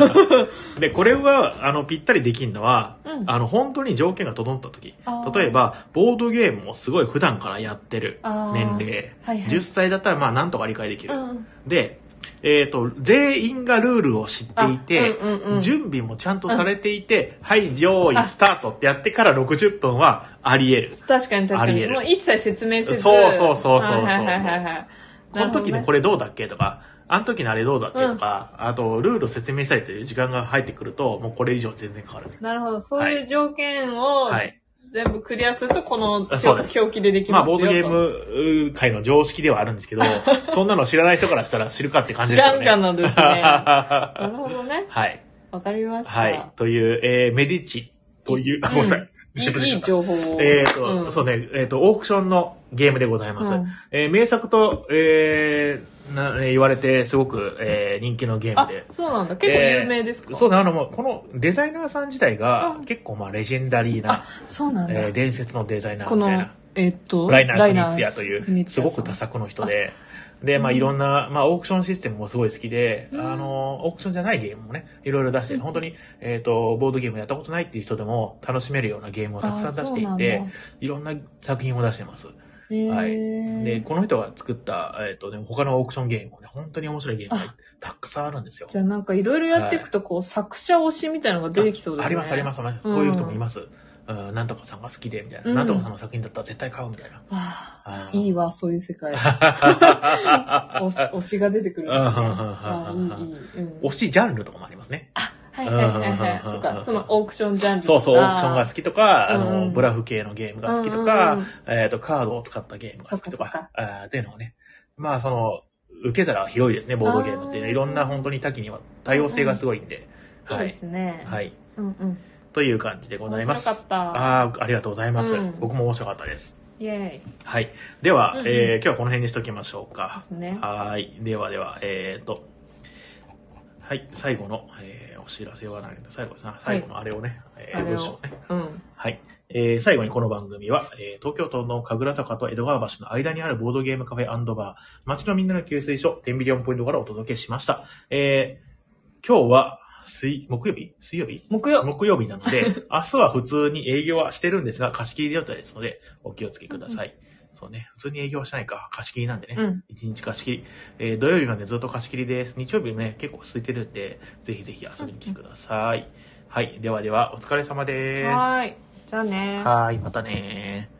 で、これが、あの、ぴったりできるのは、うんあの、本当に条件が整った時。例えば、ボードゲームをすごい普段からやってる年齢。はいはい10歳だったら、まあ、なんとか理解できる。うんで、えっ、と、全員がルールを知っていて、あうんうんうん準備もちゃんとされていて、はい、用意、スタートってやってから60分はあり得る。確かに確かあり得る。にもう一切説明せず。そうそうそうそうそうはいはいはいこの時のこれれどうだっけとか、あの時のあれどうだっけとか、あと、ルールを説明したりという時間が入ってくると、もうこれ以上全然変わる。なるほど。そういう条件をはい。全部クリアするとこのあそうです。表記でできまあ、ますよボードゲーとム界の常識ではあるんですけど、そんなの知らない人からしたら知るかって感じ知ですよね。らんかなんですね。なはるほどね。い。わかりました、はい。という、えー、メディチという、あ、ごめんなさい。いいいい情報を。えっ、と、うん。そうね、えっ、と、オークションのゲームでございます。うん。えー名作と、えーなえー言われて、すごく、えー人気のゲームあで。そうなんだ。結構有名ですか、えーそうだ、あの、もうこのデザイナーさん自体がうん。結構まあレジェンダリーなあ、そうなんだ、えー伝説のデザイナーこのみたいな。えっとライナー・クニッツヤという、すごく多作の人で、で、まあうん。いろんな、まあオークションシステムもすごい好きで、うん。あの、オークションじゃないゲームもね、いろいろ出して、うん。本当に、えっ、と、ボードゲームやったことないっていう人でも楽しめるようなゲームをたくさん出していて、いろんな作品を出してます。はいで、でこの人が作った、えっ、とね、他のオークションゲームもね、本当に面白いゲームがあたくさんあるんですよ。じゃあなんかいろいろやっていくと、こう、作者推しみたいなのが出てきそうですね。ありますあります。そういう人もいます。うん、なんとかさんが好きで、みたいな。うんなんとかさんの作品だったら絶対買うみたいな。あああ、いいわ、そういう世界。推推しが出てくるんですね。うんうんうんうんあーいいいい。うんしジャンルとかもありますね。はいはいはいはい。うんそっか、そのオークションジャンルそうそう、オークションが好きとか、あの、ブラフ系のゲームが好きとかうん、えっと、カードを使ったゲームが好きとかそっていうのをね。まあ、その、受け皿は広いですね、ボードゲームっていうのは。いろんな本当に多岐には多様性がすごいんで。いいではい。すね。はい。うんうん。という感じでございます。面白かったああ、ありがとうございます。うん僕も面白かったです。イェーイ。はい。では、えー今日はこの辺にしときましょうでか。すね。はい。ではでは、えっ、と、はい、最後の、え知らせはない最後ですな。最後のあれをね、えーあれを文章ね。うん。はい。えー最後にこの番組は、えー東京都の神楽坂と江戸川橋の間にあるボードゲームカフェバー、街のみんなの給水所、テンビリオンポイントからお届けしました。えー今日は、水、木曜日？水曜日？木曜。木曜日なので、明日は普通に営業はしてるんですが、貸し切り状態ですので、お気をつけください。そうね、普通に営業はしてないか、貸し切りなんでね。うん。一日貸し切り。えー土曜日までずっと貸し切りです。日曜日ね、結構空いてるんで、ぜひぜひ遊びに来てください。はい。ではでは、お疲れ様です。はーい。じゃあねはーい、またねー。